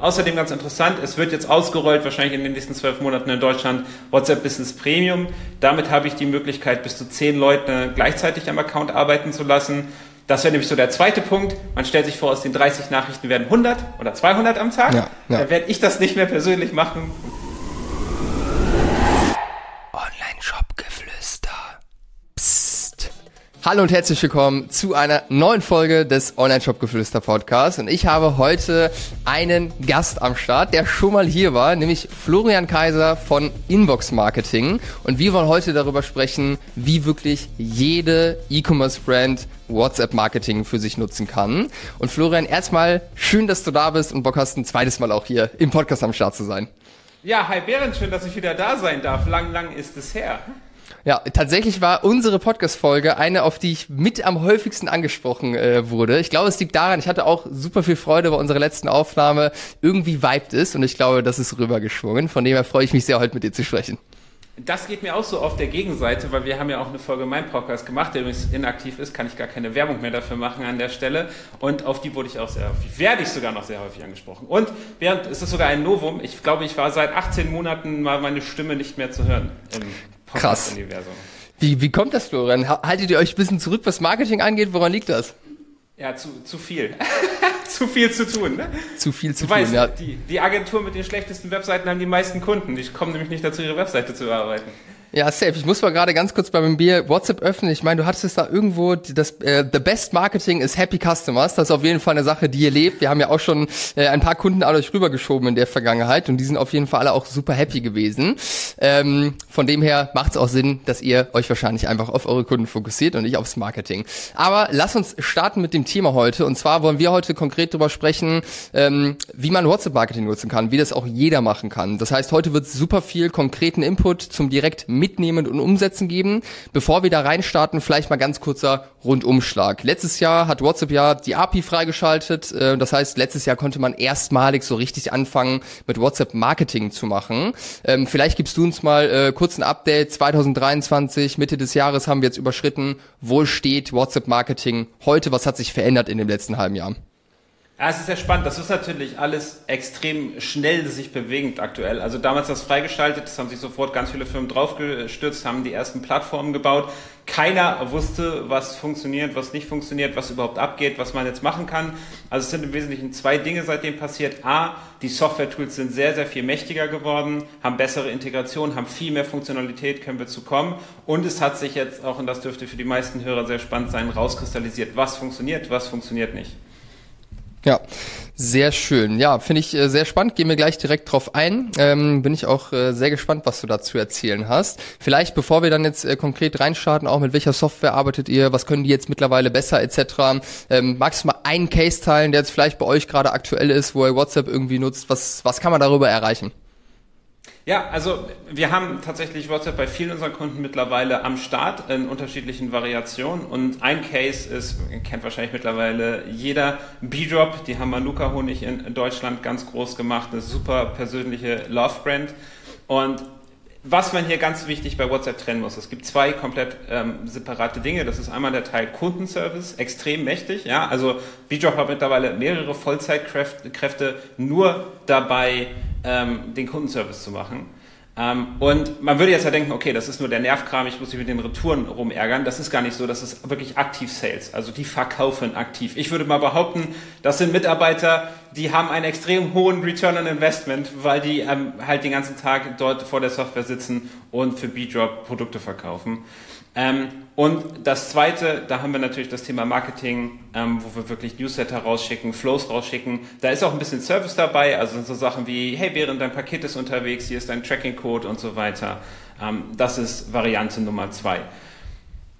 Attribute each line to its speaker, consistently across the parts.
Speaker 1: Außerdem ganz interessant, es wird jetzt ausgerollt, wahrscheinlich in den nächsten zwölf Monaten in Deutschland, WhatsApp Business Premium. Damit habe ich die Möglichkeit, bis zu zehn Leute gleichzeitig am Account arbeiten zu lassen. Das wäre nämlich so der zweite Punkt. Man stellt sich vor, aus den 30 Nachrichten werden 100 oder 200 am Tag. Ja, ja. Da werde ich das nicht mehr persönlich machen.
Speaker 2: Hallo und herzlich willkommen zu einer neuen Folge des Online-Shop-Geflüster Podcasts. Und ich habe heute einen Gast am Start, der schon mal hier war, nämlich Florian Kaiser von Inbox Marketing. Und wir wollen heute darüber sprechen, wie wirklich jede E-Commerce-Brand WhatsApp-Marketing für sich nutzen kann. Und Florian, erstmal schön, dass du da bist und Bock hast, ein zweites Mal auch hier im Podcast am Start zu sein.
Speaker 1: Ja, hi Berend, schön, dass ich wieder da sein darf. Lang, lang ist es her.
Speaker 2: Ja, tatsächlich war unsere Podcast-Folge eine, auf die ich mit am häufigsten angesprochen äh, wurde. Ich glaube, es liegt daran, ich hatte auch super viel Freude bei unserer letzten Aufnahme. Irgendwie vibed ist und ich glaube, das ist rübergeschwungen. Von dem her freue ich mich sehr, heute mit dir zu sprechen.
Speaker 1: Das geht mir auch so auf der Gegenseite, weil wir haben ja auch eine Folge Mein Podcast gemacht, der übrigens inaktiv ist, kann ich gar keine Werbung mehr dafür machen an der Stelle. Und auf die wurde ich auch sehr häufig, werde ich sogar noch sehr häufig angesprochen. Und während ist es sogar ein Novum, ich glaube, ich war seit 18 Monaten mal meine Stimme nicht mehr zu hören
Speaker 2: Krass. Wie, wie kommt das, Florian? Haltet ihr euch ein bisschen zurück, was Marketing angeht? Woran liegt das?
Speaker 1: Ja, zu, zu viel. zu viel zu tun, ne?
Speaker 2: Zu viel zu
Speaker 1: du tun, weißt, ja. Die, die Agentur mit den schlechtesten Webseiten haben die meisten Kunden. Die kommen nämlich nicht dazu, ihre Webseite zu bearbeiten.
Speaker 2: Ja, safe. Ich muss mal gerade ganz kurz bei Bier WhatsApp öffnen. Ich meine, du hattest da irgendwo das äh, The Best Marketing is Happy Customers. Das ist auf jeden Fall eine Sache, die ihr lebt. Wir haben ja auch schon äh, ein paar Kunden an euch rübergeschoben in der Vergangenheit und die sind auf jeden Fall alle auch super happy gewesen. Ähm, von dem her macht es auch Sinn, dass ihr euch wahrscheinlich einfach auf eure Kunden fokussiert und nicht aufs Marketing. Aber lass uns starten mit dem Thema heute. Und zwar wollen wir heute konkret darüber sprechen, ähm, wie man WhatsApp Marketing nutzen kann, wie das auch jeder machen kann. Das heißt, heute wird super viel konkreten Input zum direkt mitnehmen und umsetzen geben. Bevor wir da reinstarten, vielleicht mal ganz kurzer Rundumschlag. Letztes Jahr hat WhatsApp ja die API freigeschaltet. Äh, das heißt, letztes Jahr konnte man erstmalig so richtig anfangen, mit WhatsApp Marketing zu machen. Ähm, vielleicht gibst du uns mal äh, kurz ein Update. 2023, Mitte des Jahres haben wir jetzt überschritten. Wo steht WhatsApp Marketing heute? Was hat sich verändert in dem letzten halben Jahr?
Speaker 1: Ja, es ist sehr spannend. Das ist natürlich alles extrem schnell sich bewegend aktuell. Also damals das freigeschaltet, das haben sich sofort ganz viele Firmen draufgestürzt, haben die ersten Plattformen gebaut. Keiner wusste, was funktioniert, was nicht funktioniert, was überhaupt abgeht, was man jetzt machen kann. Also es sind im Wesentlichen zwei Dinge seitdem passiert. A, die Software-Tools sind sehr, sehr viel mächtiger geworden, haben bessere Integration, haben viel mehr Funktionalität, können wir zu kommen. Und es hat sich jetzt auch, und das dürfte für die meisten Hörer sehr spannend sein, rauskristallisiert, was funktioniert, was funktioniert nicht.
Speaker 2: Ja, sehr schön. Ja, finde ich äh, sehr spannend. Gehen wir gleich direkt drauf ein. Ähm, bin ich auch äh, sehr gespannt, was du dazu erzählen hast. Vielleicht, bevor wir dann jetzt äh, konkret reinstarten, auch mit welcher Software arbeitet ihr, was können die jetzt mittlerweile besser etc. Ähm, magst du mal einen Case teilen, der jetzt vielleicht bei euch gerade aktuell ist, wo ihr WhatsApp irgendwie nutzt? Was, was kann man darüber erreichen?
Speaker 1: Ja, also wir haben tatsächlich WhatsApp bei vielen unserer Kunden mittlerweile am Start in unterschiedlichen Variationen. Und ein Case ist, kennt wahrscheinlich mittlerweile jeder, B-Drop, die haben Manuka Honig in Deutschland ganz groß gemacht, eine super persönliche Love-Brand und was man hier ganz wichtig bei WhatsApp trennen muss, es gibt zwei komplett ähm, separate Dinge. Das ist einmal der Teil Kundenservice, extrem mächtig. Ja, also BDrop hat mittlerweile mehrere Vollzeitkräfte nur dabei, ähm, den Kundenservice zu machen. Ähm, und man würde jetzt ja denken, okay, das ist nur der Nervkram, ich muss mich mit den Retouren rumärgern. Das ist gar nicht so, das ist wirklich aktiv Sales. Also die verkaufen aktiv. Ich würde mal behaupten, das sind Mitarbeiter, die haben einen extrem hohen Return on Investment, weil die ähm, halt den ganzen Tag dort vor der Software sitzen und für B-Drop Produkte verkaufen. Ähm, und das zweite, da haben wir natürlich das Thema Marketing, ähm, wo wir wirklich Newsletter rausschicken, Flows rausschicken. Da ist auch ein bisschen Service dabei, also so Sachen wie, hey, während dein Paket ist unterwegs, hier ist dein Tracking-Code und so weiter. Ähm, das ist Variante Nummer zwei.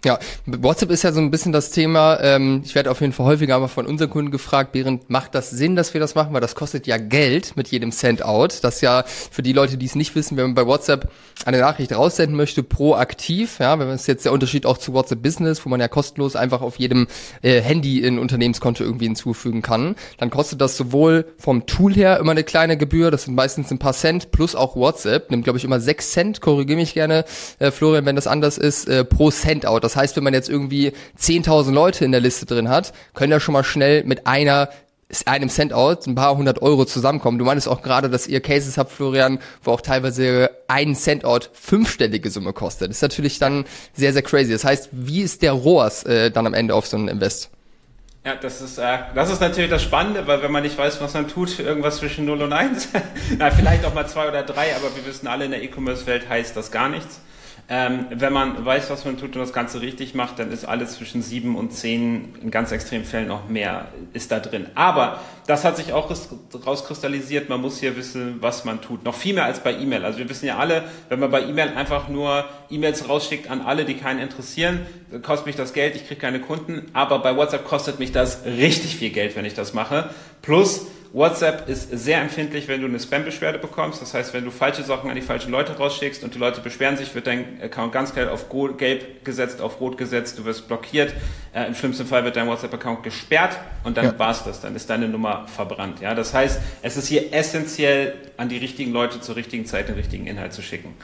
Speaker 2: Ja, WhatsApp ist ja so ein bisschen das Thema. Ähm, ich werde auf jeden Fall häufiger aber von unseren Kunden gefragt, Behrend, macht das Sinn, dass wir das machen? Weil das kostet ja Geld mit jedem Send-out. Das ja für die Leute, die es nicht wissen, wenn man bei WhatsApp eine Nachricht raussenden möchte, proaktiv, ja, wenn man es jetzt der Unterschied auch zu WhatsApp Business, wo man ja kostenlos einfach auf jedem äh, Handy ein Unternehmenskonto irgendwie hinzufügen kann, dann kostet das sowohl vom Tool her immer eine kleine Gebühr, das sind meistens ein paar Cent, plus auch WhatsApp, nimmt glaube ich immer sechs Cent, korrigiere mich gerne, äh, Florian, wenn das anders ist, äh, pro Send-out. Das heißt, wenn man jetzt irgendwie 10.000 Leute in der Liste drin hat, können ja schon mal schnell mit einer einem Cent-Out ein paar hundert Euro zusammenkommen. Du meintest auch gerade, dass ihr Cases habt, Florian, wo auch teilweise ein Cent-Out fünfstellige Summe kostet. Das ist natürlich dann sehr, sehr crazy. Das heißt, wie ist der ROAS äh, dann am Ende auf so einen Invest?
Speaker 1: Ja, das ist, äh, das ist natürlich das Spannende, weil wenn man nicht weiß, was man tut, irgendwas zwischen 0 und 1, na, vielleicht auch mal 2 oder 3, aber wir wissen alle, in der E-Commerce-Welt heißt das gar nichts. Ähm, wenn man weiß, was man tut und das Ganze richtig macht, dann ist alles zwischen sieben und zehn, in ganz extremen Fällen noch mehr, ist da drin. Aber das hat sich auch rauskristallisiert, man muss hier wissen, was man tut. Noch viel mehr als bei E-Mail. Also wir wissen ja alle, wenn man bei E-Mail einfach nur E-Mails rausschickt an alle, die keinen interessieren, kostet mich das Geld, ich kriege keine Kunden. Aber bei WhatsApp kostet mich das richtig viel Geld, wenn ich das mache. Plus, WhatsApp ist sehr empfindlich, wenn du eine Spam-Beschwerde bekommst. Das heißt, wenn du falsche Sachen an die falschen Leute rausschickst und die Leute beschweren sich, wird dein Account ganz klar auf gelb gesetzt, auf rot gesetzt, du wirst blockiert. Äh, Im schlimmsten Fall wird dein WhatsApp-Account gesperrt und dann ja. war's das. Dann ist deine Nummer verbrannt. Ja, das heißt, es ist hier essentiell, an die richtigen Leute zur richtigen Zeit den richtigen Inhalt zu schicken.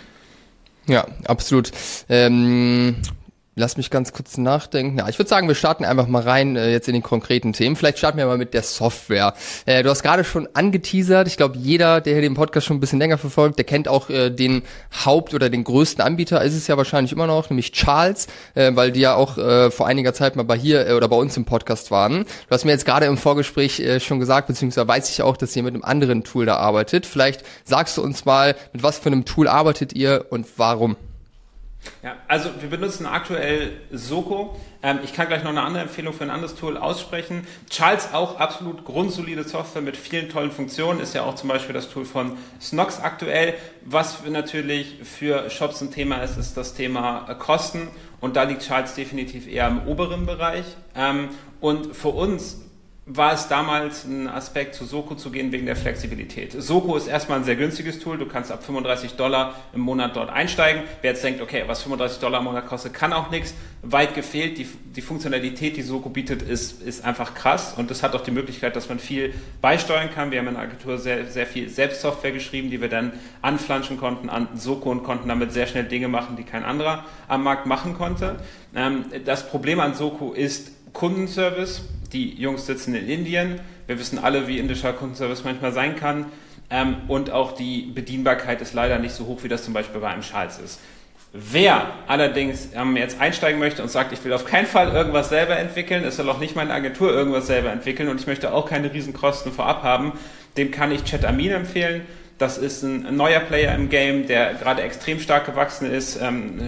Speaker 2: Ja, absolut. Ähm, Lass mich ganz kurz nachdenken. Ja, ich würde sagen, wir starten einfach mal rein äh, jetzt in den konkreten Themen. Vielleicht starten wir mal mit der Software. Äh, du hast gerade schon angeteasert. Ich glaube, jeder, der hier den Podcast schon ein bisschen länger verfolgt, der kennt auch äh, den Haupt- oder den größten Anbieter. Ist es ja wahrscheinlich immer noch, nämlich Charles, äh, weil die ja auch äh, vor einiger Zeit mal bei hier äh, oder bei uns im Podcast waren. Du hast mir jetzt gerade im Vorgespräch äh, schon gesagt, beziehungsweise weiß ich auch, dass ihr mit einem anderen Tool da arbeitet. Vielleicht sagst du uns mal, mit was für einem Tool arbeitet ihr und warum?
Speaker 1: Ja, also wir benutzen aktuell Soko. Ähm, ich kann gleich noch eine andere Empfehlung für ein anderes Tool aussprechen. Charles auch absolut grundsolide Software mit vielen tollen Funktionen. Ist ja auch zum Beispiel das Tool von Snox aktuell. Was natürlich für Shops ein Thema ist, ist das Thema äh, Kosten. Und da liegt Charles definitiv eher im oberen Bereich. Ähm, und für uns war es damals ein Aspekt, zu Soko zu gehen wegen der Flexibilität. Soko ist erstmal ein sehr günstiges Tool. Du kannst ab 35 Dollar im Monat dort einsteigen. Wer jetzt denkt, okay, was 35 Dollar im Monat kostet, kann auch nichts. Weit gefehlt. Die, die Funktionalität, die Soko bietet, ist, ist einfach krass. Und das hat auch die Möglichkeit, dass man viel beisteuern kann. Wir haben in der Agentur sehr, sehr viel Selbstsoftware geschrieben, die wir dann anflanschen konnten an Soko und konnten damit sehr schnell Dinge machen, die kein anderer am Markt machen konnte. Ähm, das Problem an Soko ist Kundenservice die Jungs sitzen in Indien. Wir wissen alle, wie indischer Kundenservice manchmal sein kann. Ähm, und auch die Bedienbarkeit ist leider nicht so hoch, wie das zum Beispiel bei einem Charles ist. Wer allerdings ähm, jetzt einsteigen möchte und sagt, ich will auf keinen Fall irgendwas selber entwickeln, es soll auch nicht meine Agentur irgendwas selber entwickeln und ich möchte auch keine Riesenkosten vorab haben, dem kann ich Chatamin empfehlen. Das ist ein neuer Player im Game, der gerade extrem stark gewachsen ist. Ähm,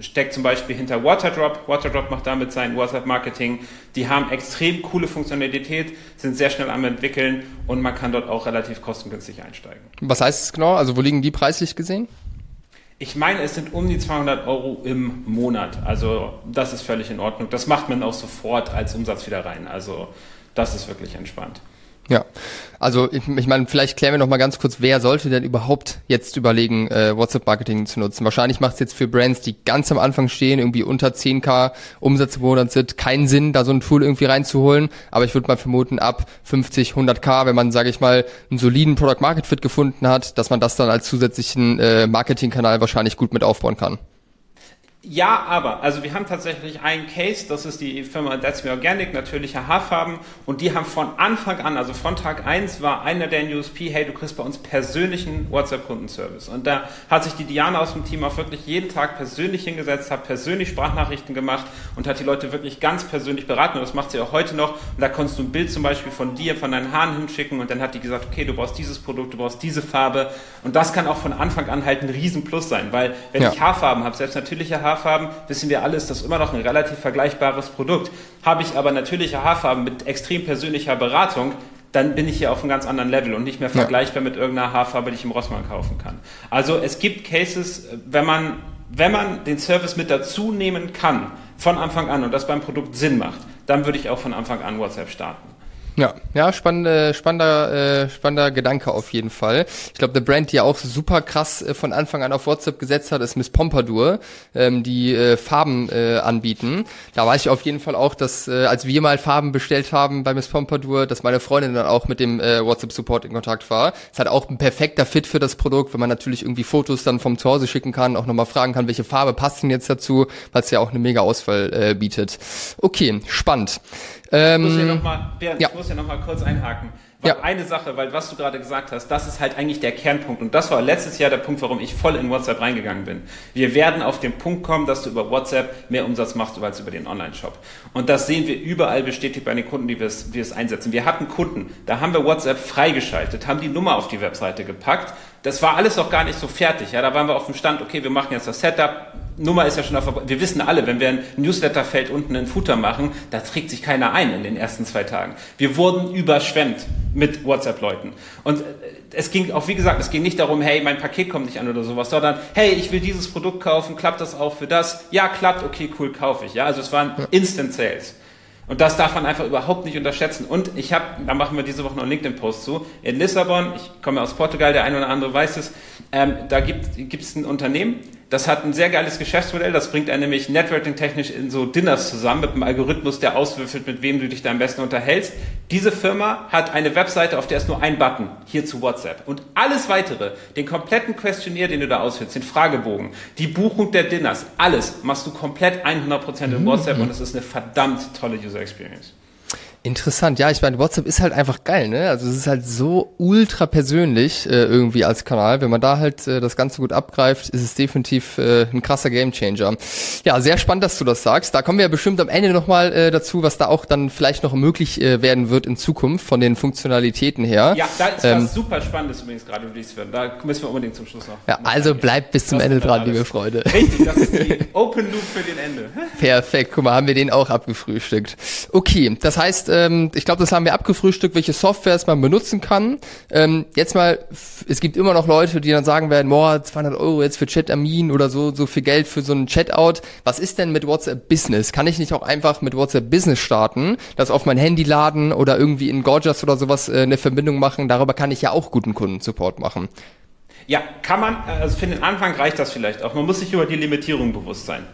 Speaker 1: steckt zum Beispiel hinter Waterdrop. Waterdrop macht damit sein WhatsApp-Marketing. Die haben extrem coole Funktionalität, sind sehr schnell am entwickeln und man kann dort auch relativ kostengünstig einsteigen.
Speaker 2: Was heißt es genau? Also wo liegen die preislich gesehen?
Speaker 1: Ich meine, es sind um die 200 Euro im Monat. Also das ist völlig in Ordnung. Das macht man auch sofort als Umsatz wieder rein. Also das ist wirklich entspannt.
Speaker 2: Ja, also ich, ich meine, vielleicht klären wir noch mal ganz kurz, wer sollte denn überhaupt jetzt überlegen, äh, WhatsApp-Marketing zu nutzen? Wahrscheinlich macht es jetzt für Brands, die ganz am Anfang stehen, irgendwie unter 10k Umsätze im sind, keinen Sinn, da so ein Tool irgendwie reinzuholen. Aber ich würde mal vermuten, ab 50, 100k, wenn man, sage ich mal, einen soliden Product-Market-Fit gefunden hat, dass man das dann als zusätzlichen äh, Marketing-Kanal wahrscheinlich gut mit aufbauen kann.
Speaker 1: Ja, aber, also wir haben tatsächlich einen Case, das ist die Firma That's Me Organic, natürliche Haarfarben, und die haben von Anfang an, also von Tag 1 war einer der USP, hey, du kriegst bei uns persönlichen WhatsApp-Kundenservice. Und da hat sich die Diana aus dem Team auch wirklich jeden Tag persönlich hingesetzt, hat persönlich Sprachnachrichten gemacht und hat die Leute wirklich ganz persönlich beraten. Und das macht sie auch heute noch. Und da konntest du ein Bild zum Beispiel von dir, von deinen Haaren hinschicken und dann hat die gesagt, okay, du brauchst dieses Produkt, du brauchst diese Farbe. Und das kann auch von Anfang an halt ein Riesenplus sein, weil wenn ja. ich Haarfarben habe, selbst natürliche Haarfarben, Haarfarben, wissen wir alle, ist das immer noch ein relativ vergleichbares Produkt. Habe ich aber natürliche Haarfarben mit extrem persönlicher Beratung, dann bin ich hier auf einem ganz anderen Level und nicht mehr vergleichbar mit irgendeiner Haarfarbe, die ich im Rossmann kaufen kann. Also es gibt Cases, wenn man, wenn man den Service mit dazu nehmen kann, von Anfang an und das beim Produkt Sinn macht, dann würde ich auch von Anfang an WhatsApp starten.
Speaker 2: Ja, ja, spannende, spannender, äh, spannender Gedanke auf jeden Fall. Ich glaube, der Brand, die ja auch super krass äh, von Anfang an auf WhatsApp gesetzt hat, ist Miss Pompadour, ähm, die äh, Farben äh, anbieten. Da weiß ich auf jeden Fall auch, dass äh, als wir mal Farben bestellt haben bei Miss Pompadour, dass meine Freundin dann auch mit dem äh, WhatsApp Support in Kontakt war. Es hat auch ein perfekter Fit für das Produkt, wenn man natürlich irgendwie Fotos dann vom Zuhause schicken kann, auch nochmal fragen kann, welche Farbe passt denn jetzt dazu, weil es ja auch eine mega Auswahl äh, bietet. Okay, spannend.
Speaker 1: Ähm, ich muss hier nochmal ja. noch mal kurz einhaken. Ja. eine Sache, weil was du gerade gesagt hast, das ist halt eigentlich der Kernpunkt. Und das war letztes Jahr der Punkt, warum ich voll in WhatsApp reingegangen bin. Wir werden auf den Punkt kommen, dass du über WhatsApp mehr Umsatz machst als über den Online-Shop. Und das sehen wir überall bestätigt bei den Kunden, die wir es, wir es einsetzen. Wir hatten Kunden, da haben wir WhatsApp freigeschaltet, haben die Nummer auf die Webseite gepackt. Das war alles noch gar nicht so fertig. Ja, da waren wir auf dem Stand, okay, wir machen jetzt das Setup, Nummer ist ja schon auf, wir wissen alle, wenn wir ein Newsletterfeld unten einen Footer machen, da trägt sich keiner ein in den ersten zwei Tagen. Wir wurden überschwemmt mit WhatsApp-Leuten. Und äh, es ging auch, wie gesagt, es ging nicht darum, hey, mein Paket kommt nicht an oder sowas, sondern, hey, ich will dieses Produkt kaufen, klappt das auch für das? Ja, klappt, okay, cool, kaufe ich. Ja, also es waren Instant Sales. Und das darf man einfach überhaupt nicht unterschätzen. Und ich habe, da machen wir diese Woche noch einen LinkedIn-Post zu, in Lissabon, ich komme aus Portugal, der eine oder andere weiß es, ähm, da gibt es ein Unternehmen, das hat ein sehr geiles Geschäftsmodell, das bringt einen nämlich networking-technisch in so Dinners zusammen mit einem Algorithmus, der auswürfelt, mit wem du dich da am besten unterhältst. Diese Firma hat eine Webseite, auf der ist nur ein Button, hier zu WhatsApp. Und alles weitere, den kompletten Questionnaire, den du da ausfüllst, den Fragebogen, die Buchung der Dinners, alles machst du komplett 100% in mhm. WhatsApp und es ist eine verdammt tolle User Experience.
Speaker 2: Interessant, ja, ich meine, WhatsApp ist halt einfach geil, ne? Also es ist halt so ultra persönlich äh, irgendwie als Kanal. Wenn man da halt äh, das Ganze gut abgreift, ist es definitiv äh, ein krasser Gamechanger. Ja, sehr spannend, dass du das sagst. Da kommen wir ja bestimmt am Ende nochmal äh, dazu, was da auch dann vielleicht noch möglich äh, werden wird in Zukunft von den Funktionalitäten her.
Speaker 1: Ja, da ist ähm, was super Spannendes übrigens gerade released werden. Da müssen wir unbedingt zum Schluss noch.
Speaker 2: Ja, also bleibt bis zum Ende dran, liebe Freunde.
Speaker 1: Richtig, das ist die Open Loop für den Ende.
Speaker 2: Perfekt, guck mal, haben wir den auch abgefrühstückt. Okay, das heißt, ähm, ich glaube, das haben wir abgefrühstückt, welche Softwares man benutzen kann. Ähm, jetzt mal, es gibt immer noch Leute, die dann sagen werden, boah, 200 Euro jetzt für Chatamin oder so, so viel Geld für so einen Chatout. Was ist denn mit WhatsApp Business? Kann ich nicht auch einfach mit WhatsApp Business starten, das auf mein Handy laden oder irgendwie in Gorgias oder sowas äh, eine Verbindung machen? Darüber kann ich ja auch guten Kundensupport machen.
Speaker 1: Ja, kann man, also für den Anfang reicht das vielleicht auch. Man muss sich über die Limitierung bewusst sein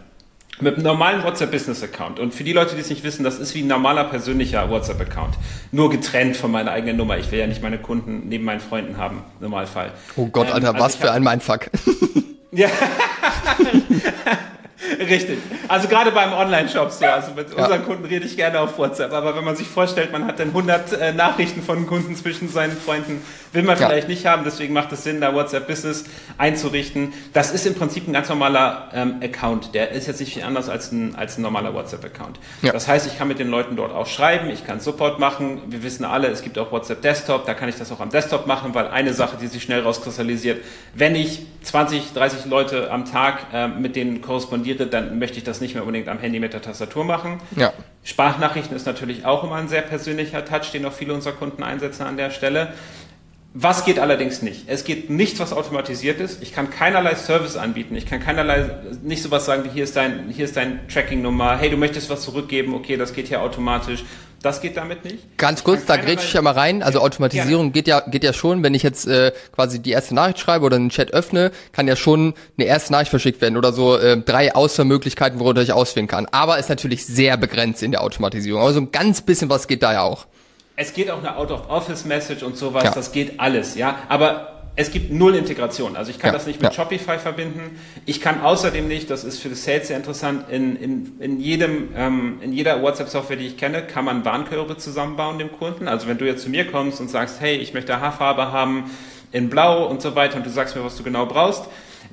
Speaker 1: mit einem normalen WhatsApp-Business-Account. Und für die Leute, die es nicht wissen, das ist wie ein normaler persönlicher WhatsApp-Account. Nur getrennt von meiner eigenen Nummer. Ich will ja nicht meine Kunden neben meinen Freunden haben, im Normalfall.
Speaker 2: Oh Gott, ähm, Alter, also was für ein Mindfuck. ja.
Speaker 1: Richtig. Also gerade beim Online-Shop so. Also mit ja. unseren Kunden rede ich gerne auf WhatsApp. Aber wenn man sich vorstellt, man hat dann 100 äh, Nachrichten von Kunden zwischen seinen Freunden, will man ja. vielleicht nicht haben. Deswegen macht es Sinn, da WhatsApp Business einzurichten. Das ist im Prinzip ein ganz normaler ähm, Account. Der ist jetzt nicht viel anders als ein, als ein normaler WhatsApp-Account. Ja. Das heißt, ich kann mit den Leuten dort auch schreiben. Ich kann Support machen. Wir wissen alle, es gibt auch WhatsApp Desktop. Da kann ich das auch am Desktop machen, weil eine Sache, die sich schnell rauskristallisiert, wenn ich 20, 30 Leute am Tag äh, mit denen korrespondiere, korrespondiere, dann möchte ich das nicht mehr unbedingt am Handy mit der Tastatur machen. Ja. Sprachnachrichten ist natürlich auch immer ein sehr persönlicher Touch, den auch viele unserer Kunden einsetzen an der Stelle. Was geht allerdings nicht? Es geht nichts, was automatisiert ist. Ich kann keinerlei Service anbieten. Ich kann keinerlei, nicht sowas sagen wie hier ist dein, hier ist dein Tracking-Nummer. Hey, du möchtest was zurückgeben. Okay, das geht hier automatisch. Das geht damit nicht.
Speaker 2: Ganz kurz, da grätsch ich ja mal rein. Also Automatisierung ja. geht ja geht ja schon, wenn ich jetzt äh, quasi die erste Nachricht schreibe oder einen Chat öffne, kann ja schon eine erste Nachricht verschickt werden oder so äh, drei Auswahlmöglichkeiten, worunter ich auswählen kann. Aber ist natürlich sehr begrenzt in der Automatisierung. Aber so ein ganz bisschen was geht da ja auch.
Speaker 1: Es geht auch eine Out-of-Office-Message und sowas, ja. das geht alles, ja. Aber es gibt null Integration. Also ich kann ja, das nicht mit ja. Shopify verbinden. Ich kann außerdem nicht, das ist für das Sales sehr interessant, in, in, in, jedem, ähm, in jeder WhatsApp-Software, die ich kenne, kann man Warenkörbe zusammenbauen dem Kunden. Also wenn du jetzt zu mir kommst und sagst, hey, ich möchte Haarfarbe haben in Blau und so weiter und du sagst mir, was du genau brauchst,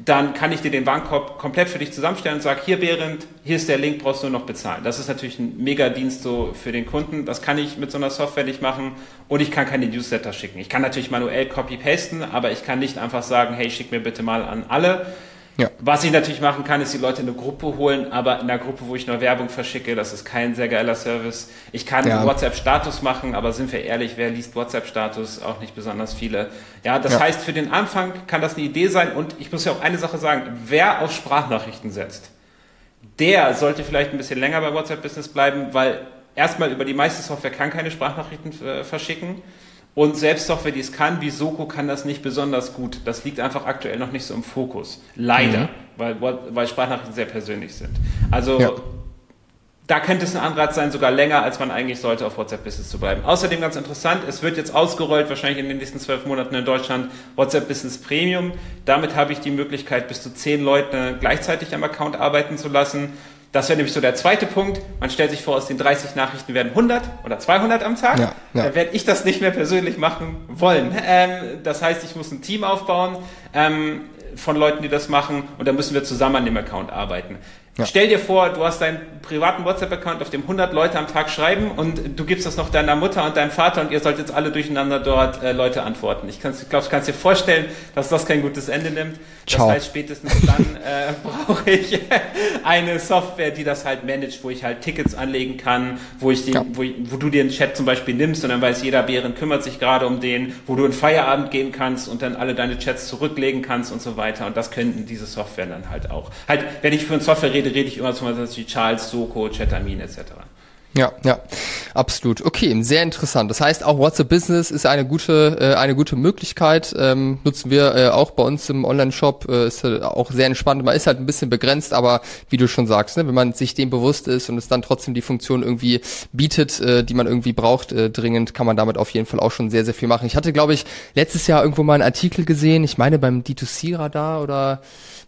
Speaker 1: dann kann ich dir den Warenkorb komplett für dich zusammenstellen und sage, hier Behrend, hier ist der Link, brauchst du nur noch bezahlen. Das ist natürlich ein Mega-Dienst so für den Kunden. Das kann ich mit so einer Software nicht machen und ich kann keine Newsletter schicken. Ich kann natürlich manuell copy-pasten, aber ich kann nicht einfach sagen, hey, schick mir bitte mal an alle, ja. Was ich natürlich machen kann, ist die Leute in eine Gruppe holen, aber in einer Gruppe, wo ich nur Werbung verschicke, das ist kein sehr geiler Service. Ich kann ja. WhatsApp-Status machen, aber sind wir ehrlich, wer liest WhatsApp-Status? Auch nicht besonders viele. Ja, das ja. heißt, für den Anfang kann das eine Idee sein und ich muss ja auch eine Sache sagen, wer auf Sprachnachrichten setzt, der sollte vielleicht ein bisschen länger bei WhatsApp-Business bleiben, weil erstmal über die meiste Software kann keine Sprachnachrichten äh, verschicken. Und selbst Software, die es kann, wie Soko, kann das nicht besonders gut. Das liegt einfach aktuell noch nicht so im Fokus. Leider, mhm. weil, weil Sprachnachrichten sehr persönlich sind. Also ja. da könnte es ein Anrat sein, sogar länger, als man eigentlich sollte, auf WhatsApp Business zu bleiben. Außerdem ganz interessant, es wird jetzt ausgerollt, wahrscheinlich in den nächsten zwölf Monaten in Deutschland, WhatsApp Business Premium. Damit habe ich die Möglichkeit, bis zu zehn Leute gleichzeitig am Account arbeiten zu lassen Das wäre nämlich so der zweite Punkt. Man stellt sich vor, aus den 30 Nachrichten werden 100 oder 200 am Tag. Ja, ja. Da werde ich das nicht mehr persönlich machen wollen. Ähm, das heißt, ich muss ein Team aufbauen ähm, von Leuten, die das machen und da müssen wir zusammen an dem Account arbeiten. Ja. Stell dir vor, du hast deinen privaten WhatsApp-Account, auf dem 100 Leute am Tag schreiben und du gibst das noch deiner Mutter und deinem Vater und ihr sollt jetzt alle durcheinander dort äh, Leute antworten. Ich, ich glaube, du kannst dir vorstellen, dass das kein gutes Ende nimmt. Ciao. Das heißt, spätestens dann äh, brauche ich eine Software, die das halt managt, wo ich halt Tickets anlegen kann, wo ich, den, ja. wo, ich wo, du dir einen Chat zum Beispiel nimmst und dann weiß jeder, Bären kümmert sich gerade um den, wo du in Feierabend gehen kannst und dann alle deine Chats zurücklegen kannst und so weiter. Und das könnten diese Software dann halt auch. Halt, wenn ich für eine Software rede, rede ich immer zum Beispiel Charles, Soko, Chatamin etc.
Speaker 2: Ja, ja, absolut. Okay, sehr interessant. Das heißt, auch WhatsApp Business ist eine gute, äh, eine gute Möglichkeit. Ähm, nutzen wir äh, auch bei uns im Online-Shop. Äh, ist äh, auch sehr entspannt. Man ist halt ein bisschen begrenzt, aber wie du schon sagst, ne, wenn man sich dem bewusst ist und es dann trotzdem die Funktion irgendwie bietet, äh, die man irgendwie braucht, äh, dringend, kann man damit auf jeden Fall auch schon sehr, sehr viel machen. Ich hatte, glaube ich, letztes Jahr irgendwo mal einen Artikel gesehen. Ich meine beim D2C-Radar oder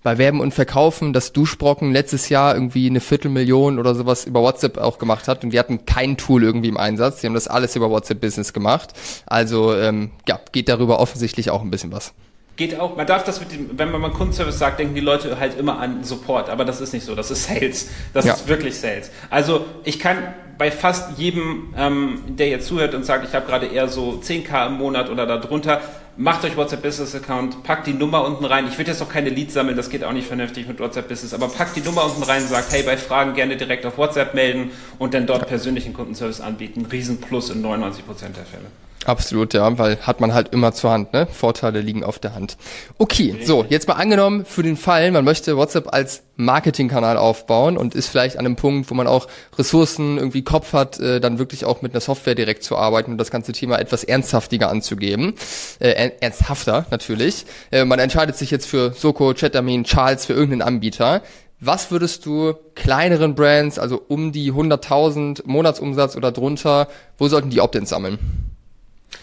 Speaker 2: bei Werben und Verkaufen, dass Duschbrocken letztes Jahr irgendwie eine Viertelmillion oder sowas über WhatsApp auch gemacht hat und die hatten kein Tool irgendwie im Einsatz. Die haben das alles über WhatsApp Business gemacht. Also ähm, ja, geht darüber offensichtlich auch ein bisschen was.
Speaker 1: Geht auch, man darf das mit dem, wenn man mal Kundenservice sagt, denken die Leute halt immer an Support, aber das ist nicht so, das ist Sales. Das ja. ist wirklich Sales. Also ich kann bei fast jedem, ähm, der jetzt zuhört und sagt, ich habe gerade eher so 10k im Monat oder darunter, macht euch WhatsApp Business Account, packt die Nummer unten rein. Ich würde jetzt noch keine Leads sammeln, das geht auch nicht vernünftig mit WhatsApp Business, aber packt die Nummer unten rein sagt, hey, bei Fragen gerne direkt auf WhatsApp melden und dann dort persönlichen Kundenservice anbieten. Riesenplus in 99% der Fälle.
Speaker 2: Absolut, ja, weil hat man halt immer zur Hand, ne? Vorteile liegen auf der Hand. Okay, so, jetzt mal angenommen für den Fall, man möchte WhatsApp als Marketingkanal aufbauen und ist vielleicht an einem Punkt, wo man auch Ressourcen irgendwie Kopf hat, äh, dann wirklich auch mit einer Software direkt zu arbeiten und das ganze Thema etwas ernsthaftiger anzugeben. Äh, ernsthafter natürlich. Äh, man entscheidet sich jetzt für Soko, Chatamin, Charles, für irgendeinen Anbieter. Was würdest du kleineren Brands, also um die 100.000 Monatsumsatz oder drunter, wo sollten die Opt-ins sammeln?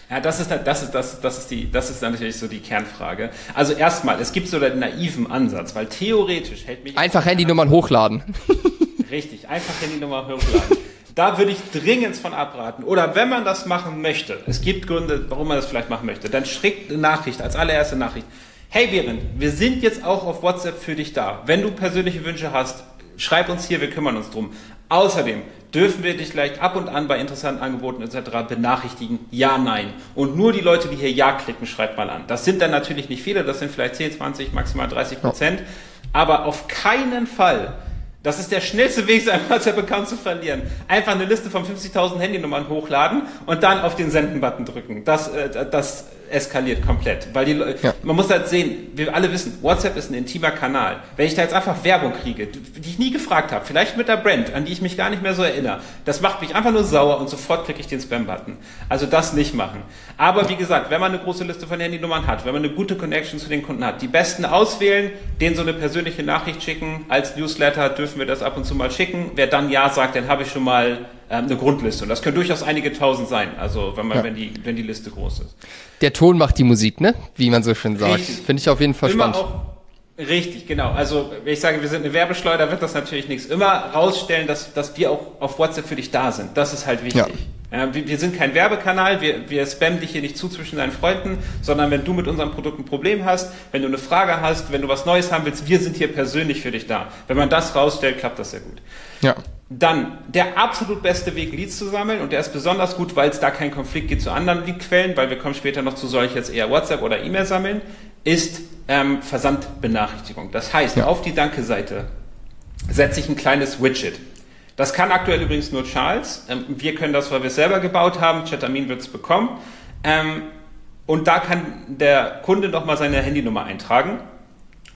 Speaker 1: Ja, das ist, das ist, das, das ist die, das ist natürlich so die Kernfrage. Also erstmal, es gibt so den naiven Ansatz, weil theoretisch hält mich...
Speaker 2: Einfach Handynummern hochladen.
Speaker 1: Richtig, einfach Handynummern hochladen. Da würde ich dringend von abraten. Oder wenn man das machen möchte, es gibt Gründe, warum man das vielleicht machen möchte, dann schickt eine Nachricht, als allererste Nachricht. Hey Behrend, wir sind jetzt auch auf WhatsApp für dich da. Wenn du persönliche Wünsche hast, schreib uns hier, wir kümmern uns drum. Außerdem dürfen wir dich vielleicht ab und an bei interessanten Angeboten etc. benachrichtigen? Ja, nein. Und nur die Leute, die hier Ja klicken, schreibt mal an. Das sind dann natürlich nicht viele, das sind vielleicht 10, 20, maximal 30 Prozent. Aber auf keinen Fall das ist der schnellste Weg, sein WhatsApp-Account zu verlieren. Einfach eine Liste von 50.000 Handynummern hochladen und dann auf den Senden-Button drücken. Das, äh, das eskaliert komplett. Weil die, ja. man muss halt sehen, wir alle wissen, WhatsApp ist ein intimer Kanal. Wenn ich da jetzt einfach Werbung kriege, die ich nie gefragt habe, vielleicht mit der Brand, an die ich mich gar nicht mehr so erinnere, das macht mich einfach nur sauer und sofort klicke ich den Spam-Button. Also das nicht machen. Aber wie gesagt, wenn man eine große Liste von Handynummern hat, wenn man eine gute Connection zu den Kunden hat, die besten auswählen, denen so eine persönliche Nachricht schicken, als Newsletter dürfen wir das ab und zu mal schicken. Wer dann Ja sagt, dann habe ich schon mal eine Grundliste. Und das können durchaus einige tausend sein, also wenn man, ja. wenn die, wenn die Liste groß ist.
Speaker 2: Der Ton macht die Musik, ne? Wie man so schön sagt. Finde ich auf jeden Fall Immer spannend.
Speaker 1: Auch, richtig, genau. Also, wenn ich sage, wir sind eine Werbeschleuder, wird das natürlich nichts. Immer rausstellen, dass, dass wir auch auf WhatsApp für dich da sind. Das ist halt wichtig. Ja. Ja, wir, wir, sind kein Werbekanal, wir, wir spammen dich hier nicht zu zwischen deinen Freunden, sondern wenn du mit unserem Produkt ein Problem hast, wenn du eine Frage hast, wenn du was Neues haben willst, wir sind hier persönlich für dich da. Wenn man das rausstellt, klappt das sehr gut. Ja. Dann der absolut beste Weg, Leads zu sammeln und der ist besonders gut, weil es da keinen Konflikt gibt zu anderen Leadquellen, weil wir kommen später noch zu solch jetzt eher WhatsApp oder E-Mail sammeln, ist ähm, Versandbenachrichtigung. Das heißt, ja. auf die Danke-Seite setze ich ein kleines Widget. Das kann aktuell übrigens nur Charles. Ähm, wir können das, weil wir es selber gebaut haben. Chatamin wird es bekommen. Ähm, und da kann der Kunde nochmal seine Handynummer eintragen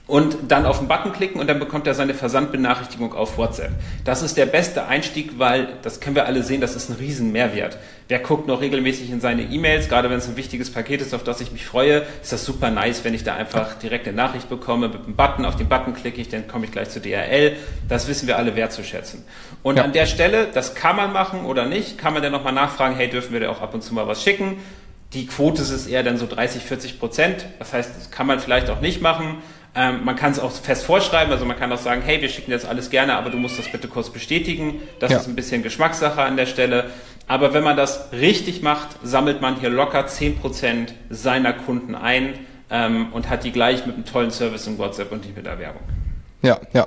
Speaker 1: und dann auf den Button klicken und dann bekommt er seine Versandbenachrichtigung auf WhatsApp. Das ist der beste Einstieg, weil das können wir alle sehen, das ist ein riesen Mehrwert. Wer guckt noch regelmäßig in seine E-Mails, gerade wenn es ein wichtiges Paket ist, auf das ich mich freue, ist das super nice, wenn ich da einfach direkt eine Nachricht bekomme mit einem Button, auf den Button klicke ich, dann komme ich gleich zu DRL. Das wissen wir alle wertzuschätzen. Und ja. an der Stelle, das kann man machen oder nicht, kann man dann nochmal nachfragen, hey, dürfen wir dir auch ab und zu mal was schicken? Die Quote ist eher dann so 30, 40 Prozent. Das heißt, das kann man vielleicht auch nicht machen. Ähm, man kann es auch fest vorschreiben, also man kann auch sagen, hey, wir schicken jetzt alles gerne, aber du musst das bitte kurz bestätigen. Das ja. ist ein bisschen Geschmackssache an der Stelle. Aber wenn man das richtig macht, sammelt man hier locker 10% seiner Kunden ein ähm, und hat die gleich mit einem tollen Service in WhatsApp und nicht mit der Werbung.
Speaker 2: Ja, ja.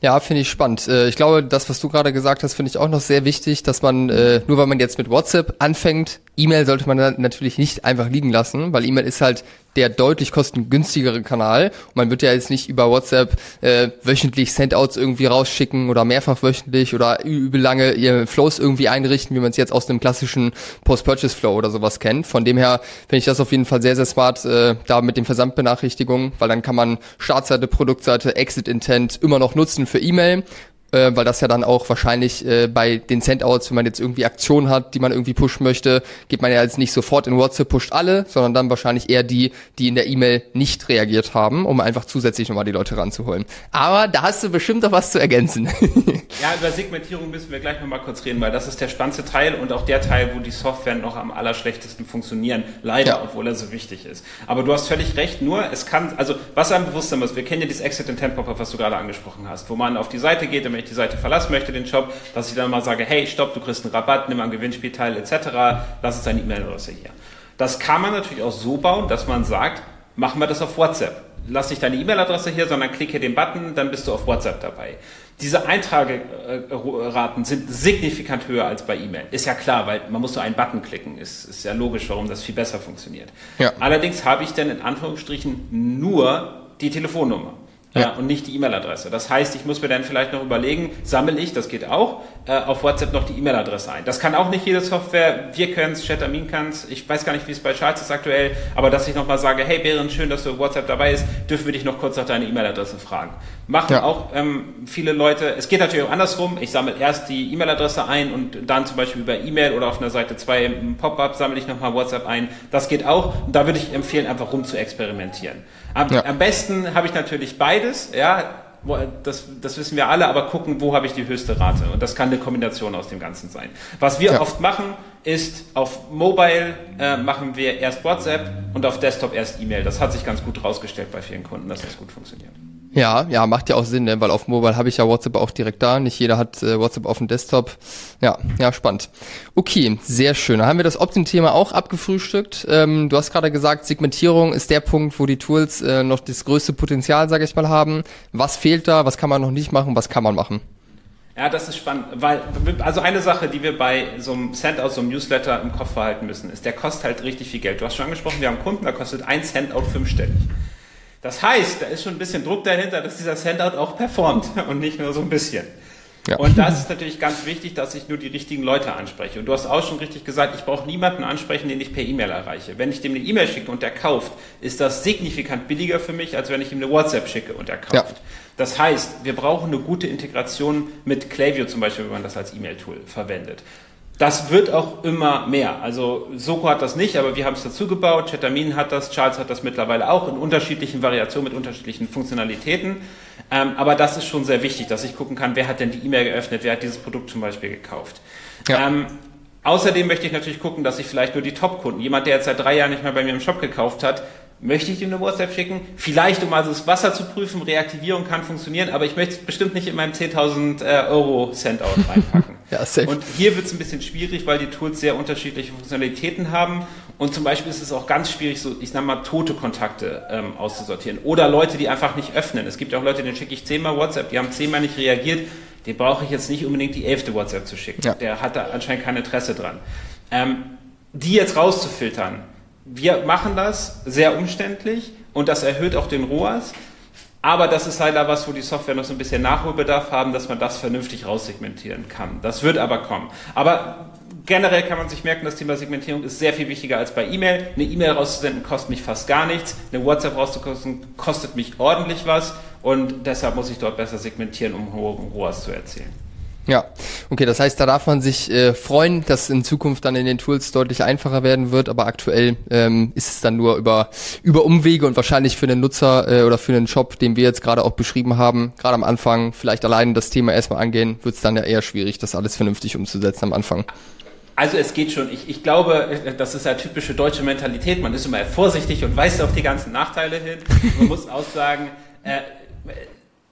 Speaker 2: Ja, finde ich spannend. Äh, ich glaube, das, was du gerade gesagt hast, finde ich auch noch sehr wichtig, dass man, äh, nur weil man jetzt mit WhatsApp anfängt, E-Mail sollte man natürlich nicht einfach liegen lassen, weil E-Mail ist halt der deutlich kostengünstigere Kanal. Man wird ja jetzt nicht über WhatsApp äh, wöchentlich Sendouts irgendwie rausschicken oder mehrfach wöchentlich oder übel lange ihr Flows irgendwie einrichten, wie man es jetzt aus einem klassischen Post-Purchase-Flow oder sowas kennt. Von dem her finde ich das auf jeden Fall sehr, sehr smart, äh, da mit den Versandbenachrichtigungen, weil dann kann man Startseite, Produktseite, Exit-Intent immer noch nutzen für E-Mail äh, weil das ja dann auch wahrscheinlich äh, bei den Sendouts, wenn man jetzt irgendwie Aktionen hat, die man irgendwie pushen möchte, geht man ja jetzt nicht sofort in WhatsApp pusht alle, sondern dann wahrscheinlich eher die, die in der E-Mail nicht reagiert haben, um einfach zusätzlich nochmal die Leute ranzuholen. Aber da hast du bestimmt noch was zu ergänzen.
Speaker 1: ja, über Segmentierung müssen wir gleich nochmal kurz reden, weil das ist der spannendste Teil und auch der Teil, wo die Software noch am allerschlechtesten funktionieren. Leider, ja. obwohl er so wichtig ist. Aber du hast völlig recht, nur es kann, also was einem bewusst sein muss, wir kennen ja dieses Exit Intent Pop-up, was du gerade angesprochen hast, wo man auf die Seite geht, damit ich die Seite verlassen möchte, den Shop, dass ich dann mal sage, hey, stopp, du kriegst einen Rabatt, nimm am Gewinnspiel teil, etc., lass uns deine E-Mail-Adresse hier. Das kann man natürlich auch so bauen, dass man sagt, machen wir das auf WhatsApp. Lass nicht deine E-Mail-Adresse hier, sondern klick hier den Button, dann bist du auf WhatsApp dabei. Diese Eintrageraten sind signifikant höher als bei E-Mail. Ist ja klar, weil man muss nur einen Button klicken. Ist, ist ja logisch, warum das viel besser funktioniert. Ja. Allerdings habe ich dann in Anführungsstrichen nur die Telefonnummer ja. und nicht die E-Mail-Adresse. Das heißt, ich muss mir dann vielleicht noch überlegen, sammle ich, das geht auch, äh, auf WhatsApp noch die E-Mail-Adresse ein. Das kann auch nicht jede Software. Wir können es, Chatamin kann es. Ich weiß gar nicht, wie es bei Charles ist aktuell, aber dass ich nochmal sage, hey Bären, schön, dass du auf WhatsApp dabei bist, dürfen wir dich noch kurz nach deiner E-Mail-Adresse fragen. Machen ja. auch ähm, viele Leute. Es geht natürlich auch andersrum. Ich sammle erst die E-Mail-Adresse ein und dann zum Beispiel über E-Mail oder auf einer Seite 2 im Pop-up sammle ich nochmal WhatsApp ein. Das geht auch. Und da würde ich empfehlen, einfach rum zu experimentieren. Am, ja. am besten habe ich natürlich beides, ja, das, das wissen wir alle, aber gucken, wo habe ich die höchste Rate. Und das kann eine Kombination aus dem Ganzen sein. Was wir ja. oft machen, ist auf Mobile äh, machen wir erst WhatsApp und auf Desktop erst E-Mail. Das hat sich ganz gut rausgestellt bei vielen Kunden, dass das gut funktioniert.
Speaker 2: Ja, ja, macht ja auch Sinn, ne? weil auf Mobile habe ich ja WhatsApp auch direkt da. Nicht jeder hat äh, WhatsApp auf dem Desktop. Ja, ja, spannend. Okay, sehr schön. Dann haben wir das Opt-in-Thema auch abgefrühstückt. Ähm, du hast gerade gesagt, Segmentierung ist der Punkt, wo die Tools äh, noch das größte Potenzial, sage ich mal, haben. Was fehlt da? Was kann man noch nicht machen? Was kann man machen?
Speaker 1: Ja, das ist spannend, weil, also eine Sache, die wir bei so einem Cent aus so einem Newsletter im Kopf behalten müssen, ist, der kostet halt richtig viel Geld. Du hast schon angesprochen, wir haben Kunden, da kostet ein Cent out fünfstellig. Das heißt, da ist schon ein bisschen Druck dahinter, dass dieser Sendout auch performt und nicht nur so ein bisschen. Ja. Und das ist natürlich ganz wichtig, dass ich nur die richtigen Leute anspreche. Und du hast auch schon richtig gesagt, ich brauche niemanden ansprechen, den ich per E-Mail erreiche. Wenn ich dem eine E-Mail schicke und der kauft, ist das signifikant billiger für mich, als wenn ich ihm eine WhatsApp schicke und er kauft. Ja. Das heißt, wir brauchen eine gute Integration mit Klaviyo zum Beispiel, wenn man das als E-Mail-Tool verwendet. Das wird auch immer mehr. Also Soko hat das nicht, aber wir haben es dazu gebaut. Chetamin hat das, Charles hat das mittlerweile auch in unterschiedlichen Variationen mit unterschiedlichen Funktionalitäten. Ähm, aber das ist schon sehr wichtig, dass ich gucken kann, wer hat denn die E-Mail geöffnet, wer hat dieses Produkt zum Beispiel gekauft. Ja. Ähm, außerdem möchte ich natürlich gucken, dass ich vielleicht nur die Top-Kunden, jemand, der jetzt seit drei Jahren nicht mehr bei mir im Shop gekauft hat, möchte ich ihm eine WhatsApp schicken? Vielleicht, um also das Wasser zu prüfen, Reaktivierung kann funktionieren, aber ich möchte es bestimmt nicht in meinem 10.000 äh, Euro Cent-Out reinpacken. ja, safe. Und hier wird es ein bisschen schwierig, weil die Tools sehr unterschiedliche Funktionalitäten haben und zum Beispiel ist es auch ganz schwierig, so ich sag mal, tote Kontakte ähm, auszusortieren oder Leute, die einfach nicht öffnen. Es gibt auch Leute, denen schicke ich zehnmal WhatsApp, die haben zehnmal nicht reagiert. Den brauche ich jetzt nicht unbedingt die elfte WhatsApp zu schicken. Ja. Der hat da anscheinend kein Interesse dran. Ähm, die jetzt rauszufiltern, wir machen das sehr umständlich und das erhöht auch den ROAS. Aber das ist leider was, wo die Software noch so ein bisschen Nachholbedarf haben, dass man das vernünftig raussegmentieren kann. Das wird aber kommen. Aber generell kann man sich merken, das Thema Segmentierung ist sehr viel wichtiger als bei E-Mail. Eine E-Mail rauszusenden kostet mich fast gar nichts. Eine WhatsApp rauszukosten kostet mich ordentlich was. Und deshalb muss ich dort besser segmentieren, um hohe ROAS zu erzielen.
Speaker 2: Ja, okay, das heißt, da darf man sich äh, freuen, dass in Zukunft dann in den Tools deutlich einfacher werden wird, aber aktuell ähm, ist es dann nur über, über Umwege und wahrscheinlich für den Nutzer äh, oder für den Shop, den wir jetzt gerade auch beschrieben haben, gerade am Anfang vielleicht allein das Thema erstmal angehen, wird es dann ja eher schwierig, das alles vernünftig umzusetzen am Anfang.
Speaker 1: Also es geht schon. Ich, ich glaube, das ist ja typische deutsche Mentalität. Man ist immer vorsichtig und weist auf die ganzen Nachteile hin. Man muss auch sagen, Äh,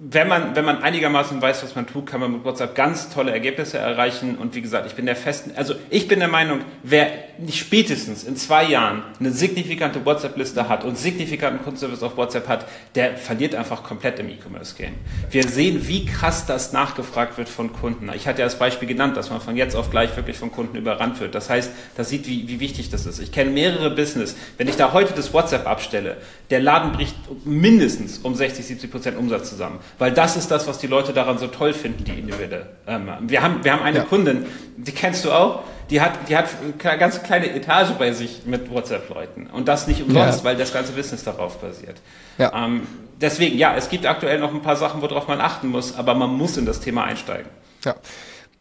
Speaker 1: wenn man, wenn man einigermaßen weiß, was man tut, kann man mit WhatsApp ganz tolle Ergebnisse erreichen. Und wie gesagt, ich bin der festen, also ich bin der Meinung, wer nicht spätestens in zwei Jahren eine signifikante WhatsApp-Liste hat und signifikanten Kundenservice auf WhatsApp hat, der verliert einfach komplett im E-Commerce-Game. Wir sehen, wie krass das nachgefragt wird von Kunden. Ich hatte ja das Beispiel genannt, dass man von jetzt auf gleich wirklich von Kunden überrannt wird. Das heißt, das sieht, wie, wie wichtig das ist. Ich kenne mehrere Business. Wenn ich da heute das WhatsApp abstelle, der Laden bricht mindestens um 60, 70 Prozent Umsatz zusammen. Weil das ist das, was die Leute daran so toll finden, die individuelle. Ähm, wir, haben, wir haben eine ja. Kundin, die kennst du auch, die hat, die hat eine ganz kleine Etage bei sich mit WhatsApp-Leuten. Und das nicht umsonst, ja. weil das ganze Business darauf basiert. Ja. Ähm, deswegen, ja, es gibt aktuell noch ein paar Sachen, worauf man achten muss, aber man muss in das Thema einsteigen.
Speaker 2: Ja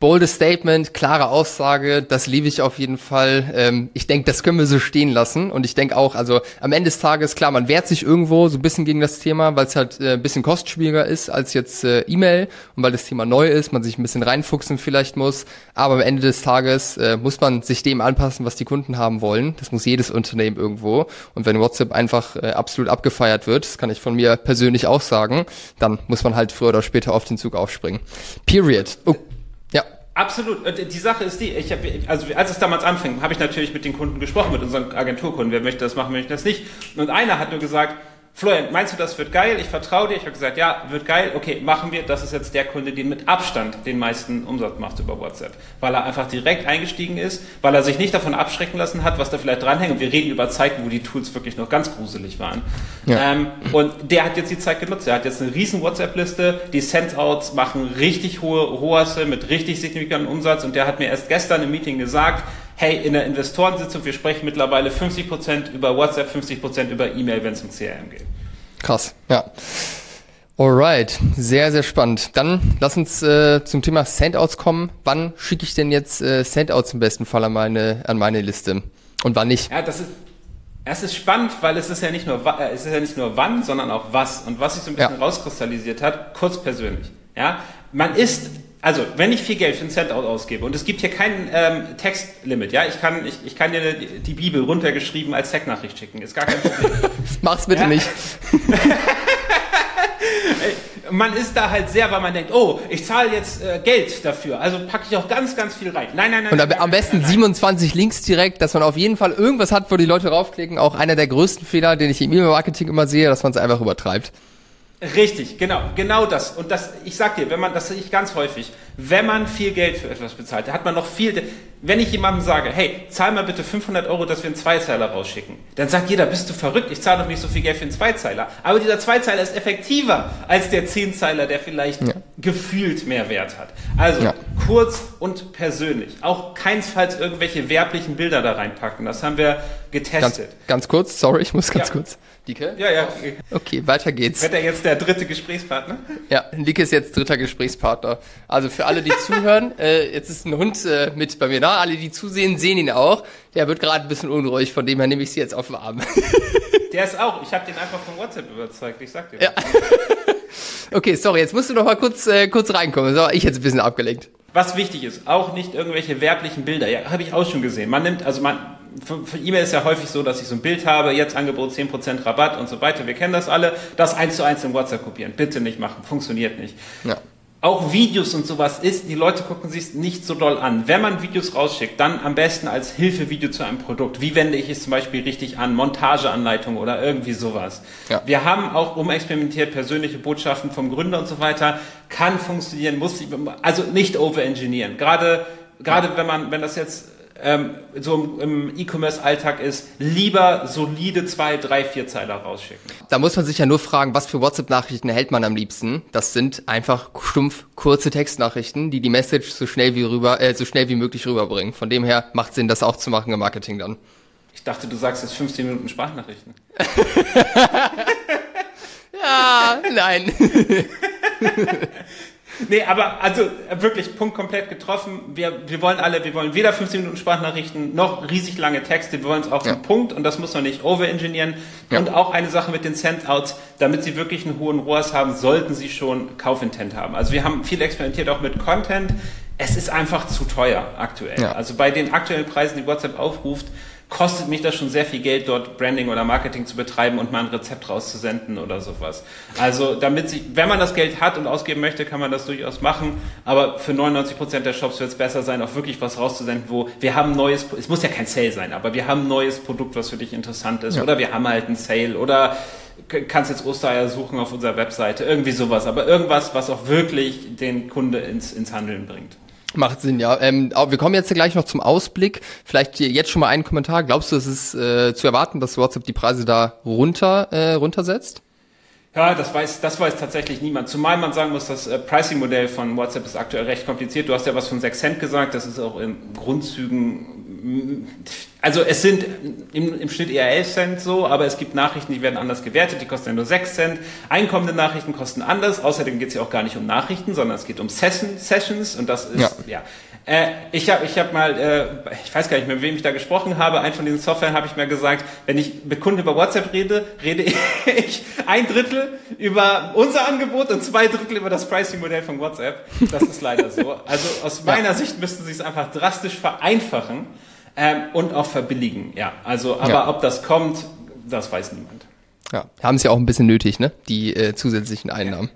Speaker 2: boldes Statement, klare Aussage, das liebe ich auf jeden Fall. Ähm, ich denke, das können wir so stehen lassen. Und ich denke auch, also am Ende des Tages, klar, man wehrt sich irgendwo so ein bisschen gegen das Thema, weil es halt äh, ein bisschen kostspieliger ist als jetzt äh, E-Mail und weil das Thema neu ist, man sich ein bisschen reinfuchsen vielleicht muss. Aber am Ende des Tages äh, muss man sich dem anpassen, was die Kunden haben wollen. Das muss jedes Unternehmen irgendwo. Und wenn WhatsApp einfach äh, absolut abgefeiert wird, das kann ich von mir persönlich auch sagen, dann muss man halt früher oder später auf den Zug aufspringen. Period. Oh.
Speaker 1: Absolut. Die Sache ist die, ich hab, also als es damals anfing, habe ich natürlich mit den Kunden gesprochen, mit unseren Agenturkunden, wer möchte das machen, möchte das nicht. Und einer hat nur gesagt, Florian, meinst du, das wird geil? Ich vertraue dir. Ich habe gesagt, ja, wird geil. Okay, machen wir. Das ist jetzt der Kunde, den mit Abstand den meisten Umsatz macht über WhatsApp. Weil er einfach direkt eingestiegen ist, weil er sich nicht davon abschrecken lassen hat, was da vielleicht dranhängt. Und wir reden über Zeiten, wo die Tools wirklich noch ganz gruselig waren. Ja. Ähm, und der hat jetzt die Zeit genutzt. Er hat jetzt eine riesen WhatsApp-Liste. Die Sendouts machen richtig hohe ROAS mit richtig signifikanten Umsatz. Und der hat mir erst gestern im Meeting gesagt, hey, in der Investorensitzung, wir sprechen mittlerweile 50% über WhatsApp, 50% über E-Mail, wenn es um CRM geht.
Speaker 2: Krass, ja. Alright, sehr, sehr spannend. Dann lass uns äh, zum Thema Sendouts kommen. Wann schicke ich denn jetzt äh, Sendouts im besten Fall an meine, an meine Liste? Und wann nicht?
Speaker 1: Ja, das ist, es ist spannend, weil es ist ja nicht nur, äh, es ist ja nicht nur wann, sondern auch was. Und was sich so ein bisschen ja. rauskristallisiert hat, kurz persönlich. Ja, man ist also, wenn ich viel Geld für ein Centout ausgebe und es gibt hier kein ähm, Textlimit, ja, ich kann, ich, ich kann dir die Bibel runtergeschrieben als Text-Nachricht schicken, ist gar kein Problem.
Speaker 2: Mach's bitte ja? nicht.
Speaker 1: man ist da halt sehr, weil man denkt, oh, ich zahle jetzt äh, Geld dafür, also packe ich auch ganz, ganz viel rein.
Speaker 2: Nein, nein, nein. Und nein, am nein, besten nein, 27 Links direkt, dass man auf jeden Fall irgendwas hat, wo die Leute raufklicken. Auch einer der größten Fehler, den ich im E-Mail-Marketing immer sehe, dass man es einfach übertreibt.
Speaker 1: Richtig, genau, genau das. Und das, ich sag dir, wenn man, das sehe ich ganz häufig, wenn man viel Geld für etwas bezahlt, hat man noch viel, wenn ich jemandem sage, hey, zahl mal bitte 500 Euro, dass wir einen Zweizeiler rausschicken, dann sagt jeder, bist du verrückt, ich zahle doch nicht so viel Geld für einen Zweizeiler. Aber dieser Zweizeiler ist effektiver als der Zehnzeiler, der vielleicht ja. gefühlt mehr Wert hat. Also, ja. kurz und persönlich. Auch keinesfalls irgendwelche werblichen Bilder da reinpacken. Das haben wir getestet.
Speaker 2: Ganz, ganz kurz, sorry, ich muss ganz ja. kurz.
Speaker 1: Dike? Ja, ja.
Speaker 2: Okay, weiter geht's.
Speaker 1: Wird er jetzt der dritte Gesprächspartner?
Speaker 2: Ja, Dike ist jetzt dritter Gesprächspartner. Also für alle, die zuhören, äh, jetzt ist ein Hund äh, mit bei mir da. Alle, die zusehen, sehen ihn auch. Der wird gerade ein bisschen unruhig, von dem her nehme ich sie jetzt auf den Arm.
Speaker 1: Der ist auch. Ich habe den einfach von WhatsApp überzeugt. Ich sag dir.
Speaker 2: Ja. okay, sorry, jetzt musst du noch mal kurz, äh, kurz reinkommen. So, ich jetzt ein bisschen abgelenkt.
Speaker 1: Was wichtig ist, auch nicht irgendwelche werblichen Bilder. Ja, habe ich auch schon gesehen. Man nimmt, also man, für, für E-Mail ist ja häufig so, dass ich so ein Bild habe, jetzt Angebot 10% Rabatt und so weiter. Wir kennen das alle. Das eins zu eins in WhatsApp kopieren. Bitte nicht machen. Funktioniert nicht. Ja auch Videos und sowas ist, die Leute gucken sich nicht so doll an. Wenn man Videos rausschickt, dann am besten als Hilfevideo zu einem Produkt. Wie wende ich es zum Beispiel richtig an? Montageanleitung oder irgendwie sowas. Ja. Wir haben auch umexperimentiert, persönliche Botschaften vom Gründer und so weiter. Kann funktionieren, muss, also nicht overengineeren. Gerade, gerade wenn man, wenn das jetzt ähm, so im E-Commerce-Alltag ist, lieber solide zwei, drei, vier Zeiler rausschicken.
Speaker 2: Da muss man sich ja nur fragen, was für WhatsApp-Nachrichten erhält man am liebsten? Das sind einfach stumpf kurze Textnachrichten, die die Message so schnell wie rüber, äh, so schnell wie möglich rüberbringen. Von dem her macht Sinn, das auch zu machen im Marketing dann.
Speaker 1: Ich dachte, du sagst jetzt 15 Minuten Sprachnachrichten.
Speaker 2: ja, nein.
Speaker 1: nee, aber also wirklich Punkt komplett getroffen. Wir, wir wollen alle, wir wollen weder 15 Minuten Sprachnachrichten noch riesig lange Texte. Wir wollen es auf ja. den Punkt und das muss man nicht overengineeren. Ja. Und auch eine Sache mit den Sendouts, damit sie wirklich einen hohen ROAS haben, sollten sie schon Kaufintent haben. Also wir haben viel experimentiert auch mit Content. Es ist einfach zu teuer aktuell. Ja. Also bei den aktuellen Preisen, die WhatsApp aufruft, kostet mich das schon sehr viel Geld, dort Branding oder Marketing zu betreiben und mal ein Rezept rauszusenden oder sowas. Also damit sich, wenn man das Geld hat und ausgeben möchte, kann man das durchaus machen. Aber für 99 Prozent der Shops wird es besser sein, auch wirklich was rauszusenden, wo wir haben neues, es muss ja kein Sale sein, aber wir haben ein neues Produkt, was für dich interessant ist. Ja. Oder wir haben halt ein Sale oder kannst jetzt Ostereier suchen auf unserer Webseite, irgendwie sowas. Aber irgendwas, was auch wirklich den Kunde ins, ins Handeln bringt.
Speaker 2: Macht Sinn, ja. Ähm, wir kommen jetzt gleich noch zum Ausblick. Vielleicht jetzt schon mal einen Kommentar. Glaubst du, es ist äh, zu erwarten, dass WhatsApp die Preise da runter äh, runtersetzt?
Speaker 1: Ja, das weiß, das weiß tatsächlich niemand. Zumal man sagen muss, das äh, Pricing-Modell von WhatsApp ist aktuell recht kompliziert. Du hast ja was von 6 Cent gesagt. Das ist auch in Grundzügen, also es sind im, im Schnitt eher 11 Cent so, aber es gibt Nachrichten, die werden anders gewertet. Die kosten ja nur 6 Cent. Einkommende Nachrichten kosten anders. Außerdem geht es ja auch gar nicht um Nachrichten, sondern es geht um Sessions. Und das ist, ja. ja äh, ich habe ich hab mal, äh, ich weiß gar nicht mehr, mit wem ich da gesprochen habe, ein von diesen Softwaren habe ich mir gesagt, wenn ich mit Kunden über WhatsApp rede, rede ich ein Drittel über unser Angebot und zwei Drittel über das Pricing-Modell von WhatsApp. Das ist leider so. Also aus meiner ja. Sicht müssten sie es einfach drastisch vereinfachen ähm, und auch verbilligen. Ja, also, aber ja. ob das kommt, das weiß niemand.
Speaker 2: Ja, haben sie auch ein bisschen nötig, ne? Die äh, zusätzlichen Einnahmen. Ja.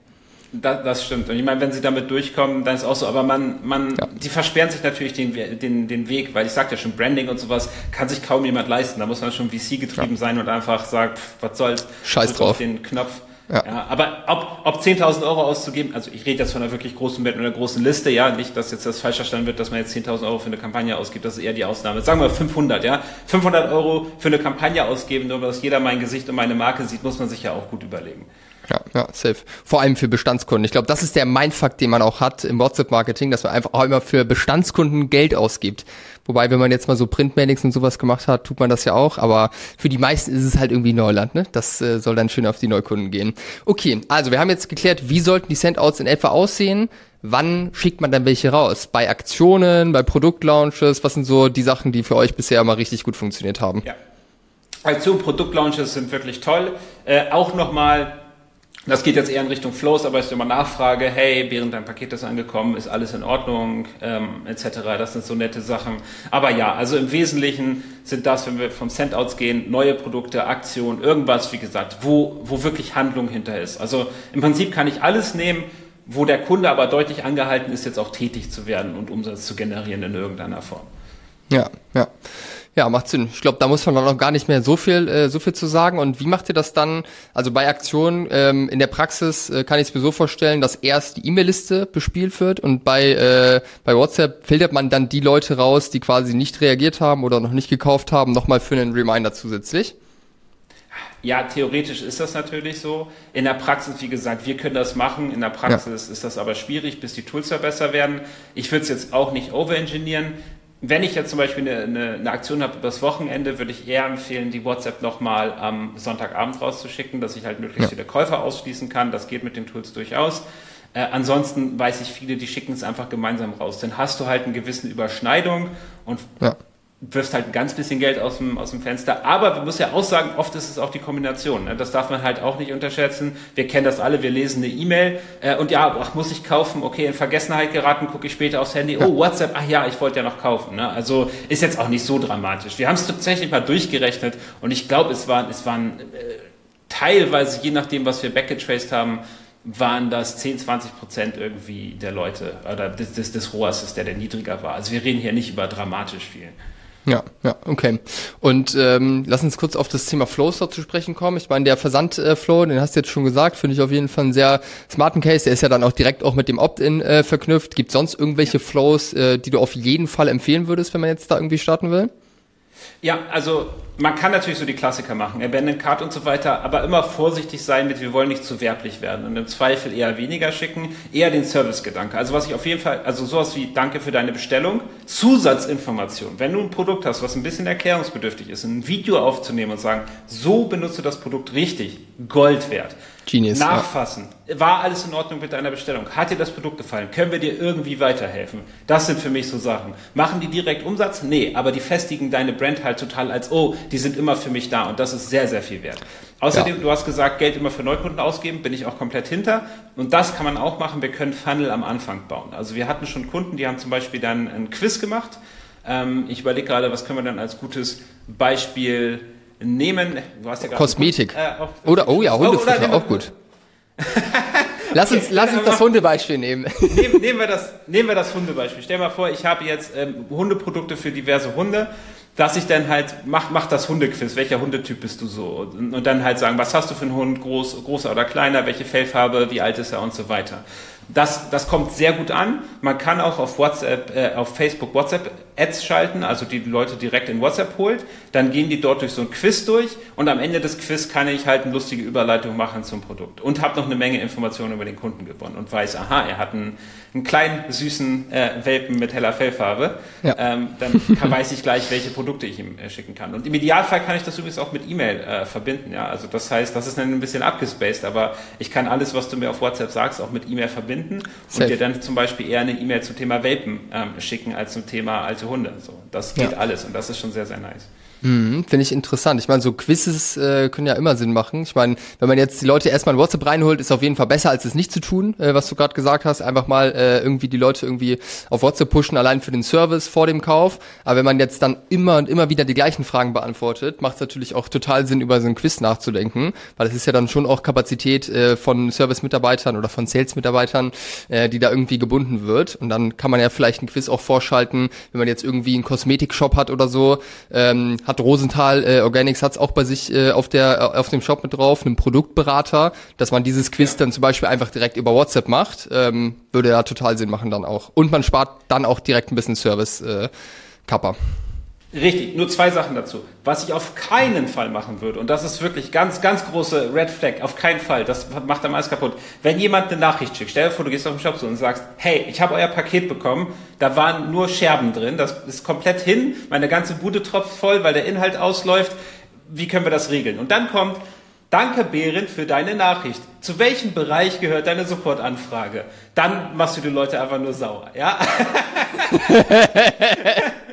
Speaker 1: Das, das stimmt. Und ich meine, wenn sie damit durchkommen, dann ist auch so. Aber man, man, ja. die versperren sich natürlich den, den, den Weg, weil ich sagte ja schon, Branding und sowas kann sich kaum jemand leisten. Da muss man schon VC getrieben ja. sein und einfach sagt, pff, was soll's.
Speaker 2: Scheiß drauf.
Speaker 1: den Knopf. Ja. ja aber ob, ob 10.000 Euro auszugeben, also ich rede jetzt von einer wirklich großen mit einer großen Liste, ja, nicht, dass jetzt das falsch verstanden wird, dass man jetzt 10.000 Euro für eine Kampagne ausgibt, das ist eher die Ausnahme. Sagen wir 500, ja. 500 Euro für eine Kampagne ausgeben, nur dass jeder mein Gesicht und meine Marke sieht, muss man sich ja auch gut überlegen.
Speaker 2: Ja, ja, safe. Vor allem für Bestandskunden. Ich glaube, das ist der Mindfuck, den man auch hat im WhatsApp-Marketing, dass man einfach auch immer für Bestandskunden Geld ausgibt. Wobei, wenn man jetzt mal so Printmailings und sowas gemacht hat, tut man das ja auch. Aber für die meisten ist es halt irgendwie Neuland. Ne? Das äh, soll dann schön auf die Neukunden gehen. Okay, also wir haben jetzt geklärt, wie sollten die Sendouts in etwa aussehen. Wann schickt man dann welche raus? Bei Aktionen, bei Produktlaunches? Was sind so die Sachen, die für euch bisher mal richtig gut funktioniert haben?
Speaker 1: Ja. Aktion, Produktlaunches sind wirklich toll. Äh, auch nochmal das geht jetzt eher in Richtung Flows, aber ich immer nachfrage, hey, während dein Paket ist angekommen, ist alles in Ordnung, ähm, etc. Das sind so nette Sachen. Aber ja, also im Wesentlichen sind das, wenn wir vom Sendouts gehen, neue Produkte, Aktionen, irgendwas, wie gesagt, wo, wo wirklich Handlung hinter ist. Also im Prinzip kann ich alles nehmen, wo der Kunde aber deutlich angehalten ist, jetzt auch tätig zu werden und Umsatz zu generieren in irgendeiner Form.
Speaker 2: Ja, ja. Ja, macht Sinn. Ich glaube, da muss man dann noch gar nicht mehr so viel, äh, so viel zu sagen. Und wie macht ihr das dann? Also bei Aktionen ähm, in der Praxis äh, kann ich es mir so vorstellen, dass erst die E-Mail-Liste bespielt wird und bei äh, bei WhatsApp filtert man dann die Leute raus, die quasi nicht reagiert haben oder noch nicht gekauft haben, nochmal für einen Reminder zusätzlich.
Speaker 1: Ja, theoretisch ist das natürlich so. In der Praxis, wie gesagt, wir können das machen. In der Praxis ja. ist das aber schwierig, bis die Tools ja besser werden. Ich würde es jetzt auch nicht overengineeren wenn ich jetzt zum Beispiel eine, eine, eine Aktion habe übers Wochenende, würde ich eher empfehlen, die WhatsApp nochmal am Sonntagabend rauszuschicken, dass ich halt möglichst ja. viele Käufer ausschließen kann. Das geht mit den Tools durchaus. Äh, ansonsten weiß ich viele, die schicken es einfach gemeinsam raus. Dann hast du halt eine gewisse Überschneidung und ja wirfst halt ein ganz bisschen Geld aus dem, aus dem Fenster. Aber man muss ja auch sagen, oft ist es auch die Kombination. Ne? Das darf man halt auch nicht unterschätzen. Wir kennen das alle, wir lesen eine E-Mail äh, und ja, ach, muss ich kaufen? Okay, in Vergessenheit geraten, gucke ich später aufs Handy. Oh, WhatsApp, ach ja, ich wollte ja noch kaufen. Ne? Also ist jetzt auch nicht so dramatisch. Wir haben es tatsächlich mal durchgerechnet und ich glaube, es waren, es waren äh, teilweise, je nachdem, was wir backgetraced haben, waren das 10, 20 Prozent irgendwie der Leute oder des, des, des ist der, der niedriger war. Also wir reden hier nicht über dramatisch viel.
Speaker 2: Ja, ja, okay. Und ähm, lass uns kurz auf das Thema Flows zu sprechen kommen. Ich meine, der Versandflow, äh, den hast du jetzt schon gesagt, finde ich auf jeden Fall einen sehr smarten Case. Der ist ja dann auch direkt auch mit dem Opt-in äh, verknüpft. Gibt sonst irgendwelche Flows, äh, die du auf jeden Fall empfehlen würdest, wenn man jetzt da irgendwie starten will?
Speaker 1: Ja, also man kann natürlich so die Klassiker machen, Abandoned Card und so weiter, aber immer vorsichtig sein mit, wir wollen nicht zu werblich werden und im Zweifel eher weniger schicken, eher den Service-Gedanke. Also was ich auf jeden Fall, also sowas wie Danke für deine Bestellung, Zusatzinformation. Wenn du ein Produkt hast, was ein bisschen erklärungsbedürftig ist, ein Video aufzunehmen und sagen, so benutzt du das Produkt richtig, Gold wert. Genius. Nachfassen. Ja. War alles in Ordnung mit deiner Bestellung? Hat dir das Produkt gefallen? Können wir dir irgendwie weiterhelfen? Das sind für mich so Sachen. Machen die direkt Umsatz? Nee, aber die festigen deine Brand halt total als, oh, die sind immer für mich da und das ist sehr, sehr viel wert. Außerdem, ja. du hast gesagt, Geld immer für Neukunden ausgeben, bin ich auch komplett hinter. Und das kann man auch machen. Wir können Funnel am Anfang bauen. Also wir hatten schon Kunden, die haben zum Beispiel dann ein Quiz gemacht Ähm, ich überlege gerade, was können wir dann als gutes Beispiel nehmen.
Speaker 2: Du hast ja Kosmetik. Äh, auch, oder, oh ja, Hundefutter, oh, auch gut. lass uns, okay, lass uns das Hundebeispiel nehmen.
Speaker 1: Nehmen, nehmen, wir das, nehmen wir das Hundebeispiel. Stell mal vor, ich habe jetzt ähm, Hundeprodukte für diverse Hunde dass ich dann halt, mach, mach das Hundequiz, welcher Hundetyp bist du so? Und, und, dann halt sagen, was hast du für einen Hund, groß, großer oder kleiner, welche Fellfarbe, wie alt ist er und so weiter. Das, das kommt sehr gut an. Man kann auch auf WhatsApp, äh, auf Facebook WhatsApp Ads schalten, also die Leute direkt in WhatsApp holt. Dann gehen die dort durch so ein Quiz durch und am Ende des Quiz kann ich halt eine lustige Überleitung machen zum Produkt und habe noch eine Menge Informationen über den Kunden gewonnen und weiß, aha, er hat einen, einen kleinen süßen äh, Welpen mit heller Fellfarbe. Ja. Ähm, dann kann, weiß ich gleich, welche Produkte ich ihm äh, schicken kann. Und im Idealfall kann ich das übrigens auch mit E-Mail äh, verbinden. Ja, also das heißt, das ist ein bisschen abgespaced, aber ich kann alles, was du mir auf WhatsApp sagst, auch mit E-Mail verbinden Safe. und dir dann zum Beispiel eher eine E-Mail zum Thema Welpen ähm, schicken als zum Thema alte Hunde. So, das geht ja. alles und das ist schon sehr, sehr nice.
Speaker 2: Mhm, Finde ich interessant. Ich meine, so Quizzes äh, können ja immer Sinn machen. Ich meine, wenn man jetzt die Leute erstmal in WhatsApp reinholt, ist auf jeden Fall besser, als es nicht zu tun, äh, was du gerade gesagt hast. Einfach mal äh, irgendwie die Leute irgendwie auf WhatsApp pushen, allein für den Service vor dem Kauf. Aber wenn man jetzt dann immer und immer wieder die gleichen Fragen beantwortet, macht es natürlich auch total Sinn, über so ein Quiz nachzudenken, weil es ist ja dann schon auch Kapazität äh, von Service-Mitarbeitern oder von Sales-Mitarbeitern, äh, die da irgendwie gebunden wird. Und dann kann man ja vielleicht ein Quiz auch vorschalten, wenn man jetzt irgendwie einen Kosmetik-Shop hat oder so, ähm, hat Rosenthal äh, Organics hat's auch bei sich äh, auf der äh, auf dem Shop mit drauf, einen Produktberater, dass man dieses Quiz ja. dann zum Beispiel einfach direkt über WhatsApp macht, ähm, würde ja total Sinn machen dann auch. Und man spart dann auch direkt ein bisschen Service äh, Kappa.
Speaker 1: Richtig, nur zwei Sachen dazu. Was ich auf keinen Fall machen würde, und das ist wirklich ganz, ganz große Red Flag, auf keinen Fall, das macht am alles kaputt. Wenn jemand eine Nachricht schickt, stell dir vor, du gehst auf den Shop und sagst, hey, ich habe euer Paket bekommen, da waren nur Scherben drin, das ist komplett hin, meine ganze Bude tropft voll, weil der Inhalt ausläuft, wie können wir das regeln? Und dann kommt, Danke, Behrend, für deine Nachricht. Zu welchem Bereich gehört deine Supportanfrage? Dann machst du die Leute einfach nur sauer, ja?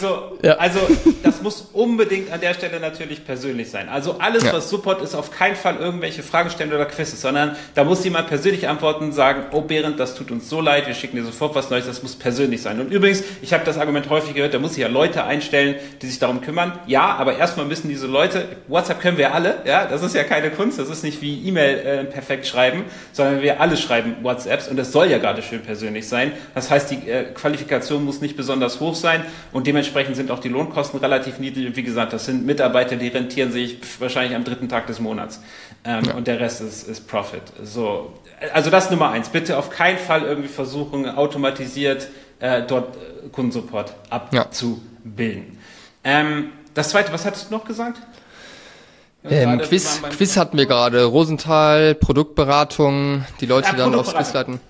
Speaker 1: So, ja. also das muss unbedingt an der Stelle natürlich persönlich sein. Also alles, ja. was Support ist, auf keinen Fall irgendwelche Fragen stellen oder Quizzes, sondern da muss jemand persönlich antworten und sagen, oh Behrend, das tut uns so leid, wir schicken dir sofort was Neues, das muss persönlich sein. Und übrigens, ich habe das Argument häufig gehört, da muss ich ja Leute einstellen, die sich darum kümmern. Ja, aber erstmal müssen diese Leute, WhatsApp können wir alle, ja, das ist ja keine Kunst, das ist nicht wie E-Mail äh, perfekt schreiben, sondern wir alle schreiben WhatsApps und das soll ja gerade schön persönlich sein. Das heißt, die äh, Qualifikation muss nicht besonders hoch sein und dementsprechend sind auch die Lohnkosten relativ niedrig. Wie gesagt, das sind Mitarbeiter, die rentieren sich wahrscheinlich am dritten Tag des Monats. Ähm, ja. Und der Rest ist, ist Profit. So, also das Nummer eins. Bitte auf keinen Fall irgendwie versuchen, automatisiert äh, dort äh, Kundensupport abzubilden. Ja. Ähm, das zweite, was hattest du noch gesagt?
Speaker 2: Ähm, Quiz, Quiz hatten wir gerade. Rosenthal, Produktberatung, die Leute ja, dann aufs Quiz leiten.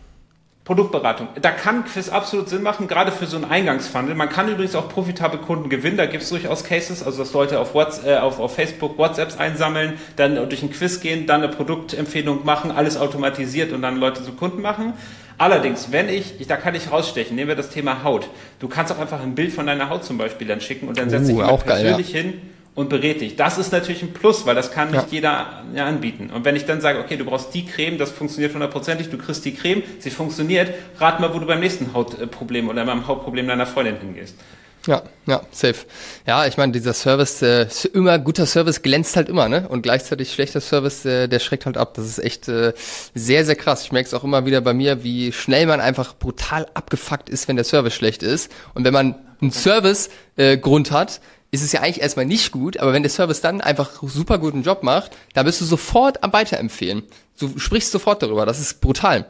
Speaker 1: Produktberatung. Da kann Quiz absolut Sinn machen, gerade für so einen Eingangsfunnel. Man kann übrigens auch profitable Kunden gewinnen. Da gibt es durchaus Cases, also dass Leute auf, WhatsApp, äh, auf, auf Facebook WhatsApps einsammeln, dann durch ein Quiz gehen, dann eine Produktempfehlung machen, alles automatisiert und dann Leute zu Kunden machen. Allerdings, wenn ich, ich, da kann ich rausstechen, nehmen wir das Thema Haut. Du kannst auch einfach ein Bild von deiner Haut zum Beispiel dann schicken und dann setze uh, ich persönlich geil, ja. hin und berät dich. Das ist natürlich ein Plus, weil das kann nicht ja. jeder ja, anbieten. Und wenn ich dann sage, okay, du brauchst die Creme, das funktioniert hundertprozentig, du kriegst die Creme, sie funktioniert, rat mal, wo du beim nächsten Hautproblem oder beim Hautproblem deiner Freundin hingehst.
Speaker 2: Ja, ja, safe. Ja, ich meine, dieser Service, äh, immer guter Service glänzt halt immer, ne? Und gleichzeitig schlechter Service, äh, der schreckt halt ab. Das ist echt äh, sehr, sehr krass. Ich merke es auch immer wieder bei mir, wie schnell man einfach brutal abgefuckt ist, wenn der Service schlecht ist. Und wenn man einen Service-Grund äh, hat, ist es ja eigentlich erstmal nicht gut, aber wenn der Service dann einfach super guten Job macht, da bist du sofort am Weiterempfehlen. Du sprichst sofort darüber, das ist brutal.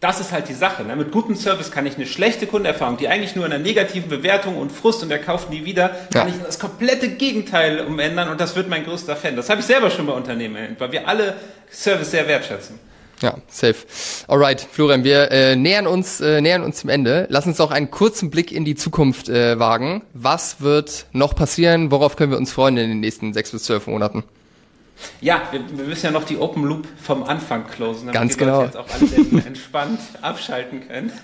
Speaker 1: Das ist halt die Sache. Ne? Mit gutem Service kann ich eine schlechte Kundenerfahrung, die eigentlich nur in einer negativen Bewertung und Frust und er kauft nie wieder, kann ja. ich das komplette Gegenteil umändern und das wird mein größter Fan. Das habe ich selber schon bei Unternehmen erlebt, weil wir alle Service sehr wertschätzen.
Speaker 2: Ja, safe. Alright, Florian, wir äh, nähern uns äh, nähern uns zum Ende. Lass uns auch einen kurzen Blick in die Zukunft äh, wagen. Was wird noch passieren? Worauf können wir uns freuen in den nächsten sechs bis zwölf Monaten?
Speaker 1: Ja, wir, wir müssen ja noch die Open Loop vom Anfang closen,
Speaker 2: damit Ganz die genau.
Speaker 1: Leute jetzt auch alle entspannt abschalten können.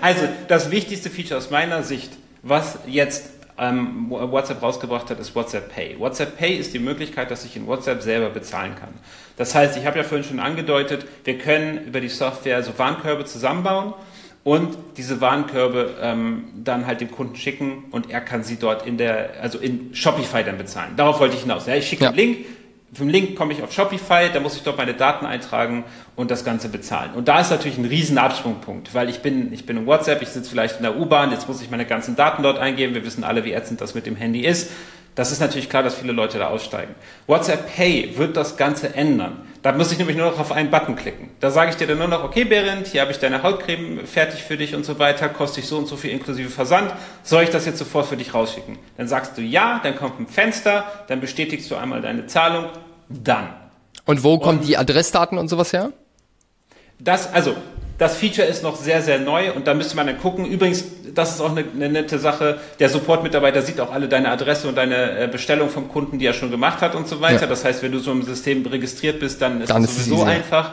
Speaker 1: Also, das wichtigste Feature aus meiner Sicht, was jetzt ähm, WhatsApp rausgebracht hat, ist WhatsApp Pay. WhatsApp Pay ist die Möglichkeit, dass ich in WhatsApp selber bezahlen kann. Das heißt, ich habe ja vorhin schon angedeutet, wir können über die Software so Warenkörbe zusammenbauen und diese Warenkörbe ähm, dann halt dem Kunden schicken und er kann sie dort in der, also in Shopify dann bezahlen. Darauf wollte ich hinaus. Ja, ich schicke ja. einen Link, vom Link komme ich auf Shopify, da muss ich dort meine Daten eintragen und das Ganze bezahlen. Und da ist natürlich ein riesen Absprungpunkt, weil ich bin, ich bin in WhatsApp, ich sitze vielleicht in der U-Bahn, jetzt muss ich meine ganzen Daten dort eingeben. Wir wissen alle, wie ätzend das mit dem Handy ist. Das ist natürlich klar, dass viele Leute da aussteigen. WhatsApp Pay wird das Ganze ändern. Da muss ich nämlich nur noch auf einen Button klicken. Da sage ich dir dann nur noch, okay Berend, hier habe ich deine Hautcreme fertig für dich und so weiter, kostet dich so und so viel inklusive Versand. Soll ich das jetzt sofort für dich rausschicken? Dann sagst du ja, dann kommt ein Fenster, dann bestätigst du einmal deine Zahlung, dann.
Speaker 2: Und wo kommen und die Adressdaten und sowas her?
Speaker 1: Das, also das Feature ist noch sehr, sehr neu und da müsste man dann gucken. Übrigens, das ist auch eine, eine nette Sache. Der Support-Mitarbeiter sieht auch alle deine Adresse und deine äh, Bestellung vom Kunden, die er schon gemacht hat und so weiter. Ja. Das heißt, wenn du so im System registriert bist, dann ist dann das ist sowieso einfach.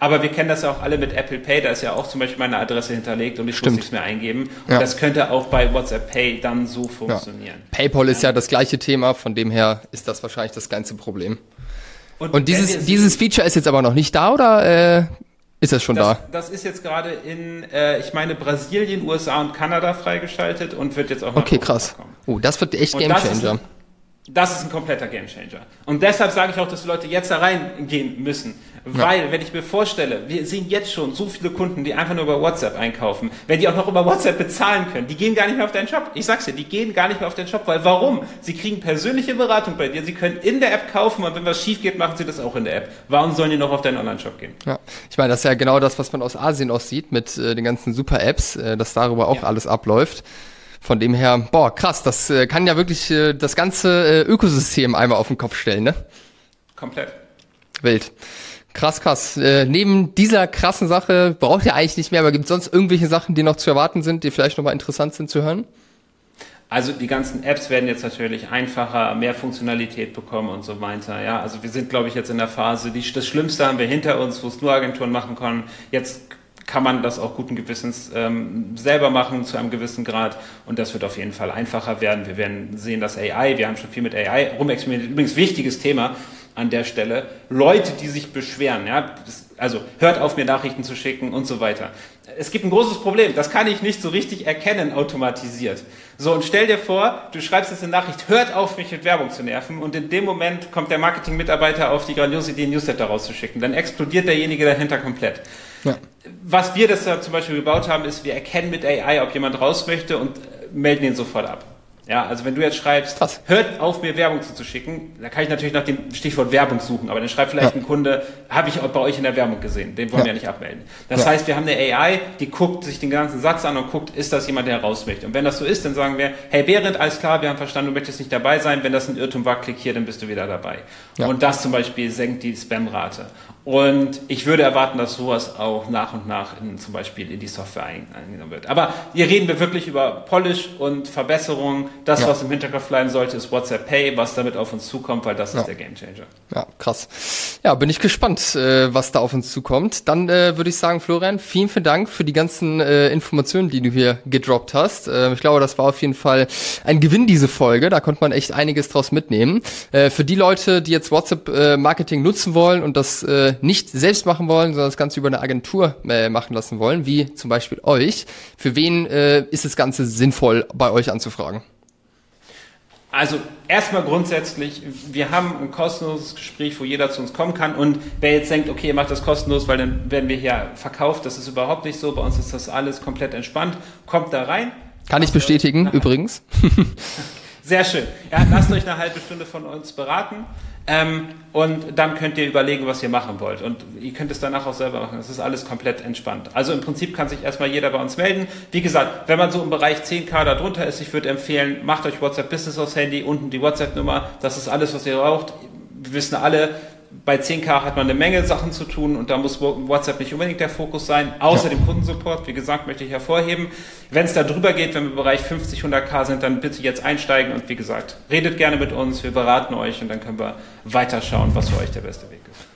Speaker 1: Aber wir kennen das ja auch alle mit Apple Pay, da ist ja auch zum Beispiel meine Adresse hinterlegt und ich Stimmt. muss nichts mehr eingeben. Und ja. das könnte auch bei WhatsApp Pay dann so funktionieren.
Speaker 2: Ja. PayPal ist ja das gleiche Thema, von dem her ist das wahrscheinlich das ganze Problem. Und, und dieses, dieses Feature ist jetzt aber noch nicht da oder äh, ist das schon
Speaker 1: das,
Speaker 2: da?
Speaker 1: Das ist jetzt gerade in, äh, ich meine, Brasilien, USA und Kanada freigeschaltet und wird jetzt auch
Speaker 2: noch Okay, krass. Kommen. Oh, das wird echt Gamechanger.
Speaker 1: Das ist ein kompletter Gamechanger. Und deshalb sage ich auch, dass die Leute jetzt da reingehen müssen. Weil, ja. wenn ich mir vorstelle, wir sehen jetzt schon so viele Kunden, die einfach nur über WhatsApp einkaufen, wenn die auch noch über WhatsApp bezahlen können, die gehen gar nicht mehr auf deinen Shop. Ich sag's dir, die gehen gar nicht mehr auf deinen Shop, weil warum? Sie kriegen persönliche Beratung bei dir, sie können in der App kaufen und wenn was schief geht, machen sie das auch in der App. Warum sollen die noch auf deinen Online-Shop gehen?
Speaker 2: Ja, ich meine, das ist ja genau das, was man aus Asien auch sieht mit äh, den ganzen Super-Apps, äh, dass darüber auch ja. alles abläuft. Von dem her, boah, krass, das äh, kann ja wirklich äh, das ganze äh, Ökosystem einmal auf den Kopf stellen, ne?
Speaker 1: Komplett.
Speaker 2: Wild. Krass, krass. Äh, neben dieser krassen Sache braucht ihr eigentlich nicht mehr, aber gibt es sonst irgendwelche Sachen, die noch zu erwarten sind, die vielleicht nochmal interessant sind zu hören?
Speaker 1: Also die ganzen Apps werden jetzt natürlich einfacher, mehr Funktionalität bekommen und so weiter. Ja, also wir sind, glaube ich, jetzt in der Phase, die, das Schlimmste haben wir hinter uns, wo es nur Agenturen machen können. Jetzt kann man das auch guten Gewissens ähm, selber machen zu einem gewissen Grad und das wird auf jeden Fall einfacher werden. Wir werden sehen, dass AI, wir haben schon viel mit AI rumexperimentiert, übrigens wichtiges Thema an der Stelle, Leute, die sich beschweren, ja, also hört auf mir Nachrichten zu schicken und so weiter. Es gibt ein großes Problem, das kann ich nicht so richtig erkennen automatisiert. So, und stell dir vor, du schreibst jetzt eine Nachricht, hört auf mich mit Werbung zu nerven und in dem Moment kommt der Marketing-Mitarbeiter auf die grandiose Idee, Newsletter rauszuschicken. Dann explodiert derjenige dahinter komplett. Ja. Was wir das da zum Beispiel gebaut haben, ist, wir erkennen mit AI, ob jemand raus möchte und melden ihn sofort ab. Ja, also wenn du jetzt schreibst, Was? hört auf mir Werbung zuzuschicken, da kann ich natürlich nach dem Stichwort Werbung suchen, aber dann schreibt vielleicht ja. ein Kunde, habe ich bei euch in der Werbung gesehen, den wollen ja. wir ja nicht abmelden. Das ja. heißt, wir haben eine AI, die guckt sich den ganzen Satz an und guckt, ist das jemand, der raus möchte. Und wenn das so ist, dann sagen wir, hey Behrend, alles klar, wir haben verstanden, du möchtest nicht dabei sein, wenn das ein Irrtum war, klick hier, dann bist du wieder dabei. Und das zum Beispiel senkt die Spam-Rate. Und ich würde erwarten, dass sowas auch nach und nach in, zum Beispiel in die Software eingenommen wird. Aber hier reden wir wirklich über Polish und Verbesserung. Das, ja. was im Hinterkopf bleiben sollte, ist WhatsApp Pay, was damit auf uns zukommt, weil das ja. ist der Gamechanger.
Speaker 2: Ja, krass. Ja, bin ich gespannt, äh, was da auf uns zukommt. Dann äh, würde ich sagen, Florian, vielen, vielen Dank für die ganzen äh, Informationen, die du hier gedroppt hast. Äh, ich glaube, das war auf jeden Fall ein Gewinn, diese Folge. Da konnte man echt einiges draus mitnehmen. Äh, für die Leute, die jetzt WhatsApp-Marketing äh, nutzen wollen und das nicht selbst machen wollen, sondern das Ganze über eine Agentur äh, machen lassen wollen, wie zum Beispiel euch, für wen äh, ist das Ganze sinnvoll, bei euch anzufragen?
Speaker 1: Also erstmal grundsätzlich, wir haben ein kostenloses Gespräch, wo jeder zu uns kommen kann und wer jetzt denkt, okay, ihr macht das kostenlos, weil dann werden wir hier verkauft, das ist überhaupt nicht so, bei uns ist das alles komplett entspannt, kommt da rein.
Speaker 2: Kann ich bestätigen, übrigens.
Speaker 1: Sehr schön. Ja, lasst euch eine halbe Stunde von uns beraten. Ähm, und dann könnt ihr überlegen, was ihr machen wollt. Und ihr könnt es danach auch selber machen. Es ist alles komplett entspannt. Also im Prinzip kann sich erstmal jeder bei uns melden. Wie gesagt, wenn man so im Bereich 10k da drunter ist, ich würde empfehlen, macht euch WhatsApp Business aufs Handy, unten die WhatsApp-Nummer. Das ist alles, was ihr braucht. Wir wissen alle, bei 10K hat man eine Menge Sachen zu tun und da muss WhatsApp nicht unbedingt der Fokus sein, außer ja. dem Kundensupport. Wie gesagt, möchte ich hervorheben. Wenn es da drüber geht, wenn wir im Bereich 50, 100K sind, dann bitte jetzt einsteigen und wie gesagt, redet gerne mit uns, wir beraten euch und dann können wir weiterschauen, was für euch der beste Weg ist.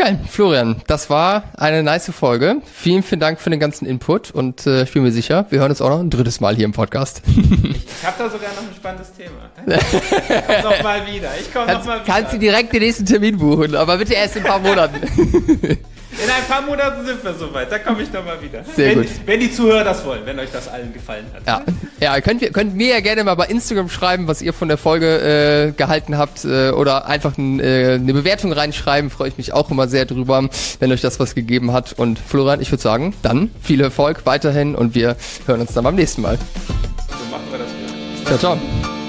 Speaker 2: Geil, Florian, das war eine nice Folge. Vielen, vielen Dank für den ganzen Input und äh, ich bin mir sicher, wir hören uns auch noch ein drittes Mal hier im Podcast.
Speaker 1: ich ich habe da sogar noch ein spannendes Thema. Ich komme nochmal wieder. Ich komme nochmal wieder.
Speaker 2: Kannst du direkt den nächsten Termin buchen, aber bitte erst in ein paar Monaten.
Speaker 1: In ein paar Monaten sind wir soweit. Da komme ich nochmal wieder.
Speaker 2: Sehr
Speaker 1: wenn,
Speaker 2: gut.
Speaker 1: wenn die Zuhörer das wollen, wenn euch das allen gefallen hat.
Speaker 2: Ja, ja könnt, ihr, könnt mir ja gerne mal bei Instagram schreiben, was ihr von der Folge äh, gehalten habt äh, oder einfach ein, äh, eine Bewertung reinschreiben. Freue ich mich auch immer sehr drüber, wenn euch das was gegeben hat. Und Florian, ich würde sagen, dann viel Erfolg weiterhin und wir hören uns dann beim nächsten Mal.
Speaker 1: So machen wir das.
Speaker 2: Ciao, ciao.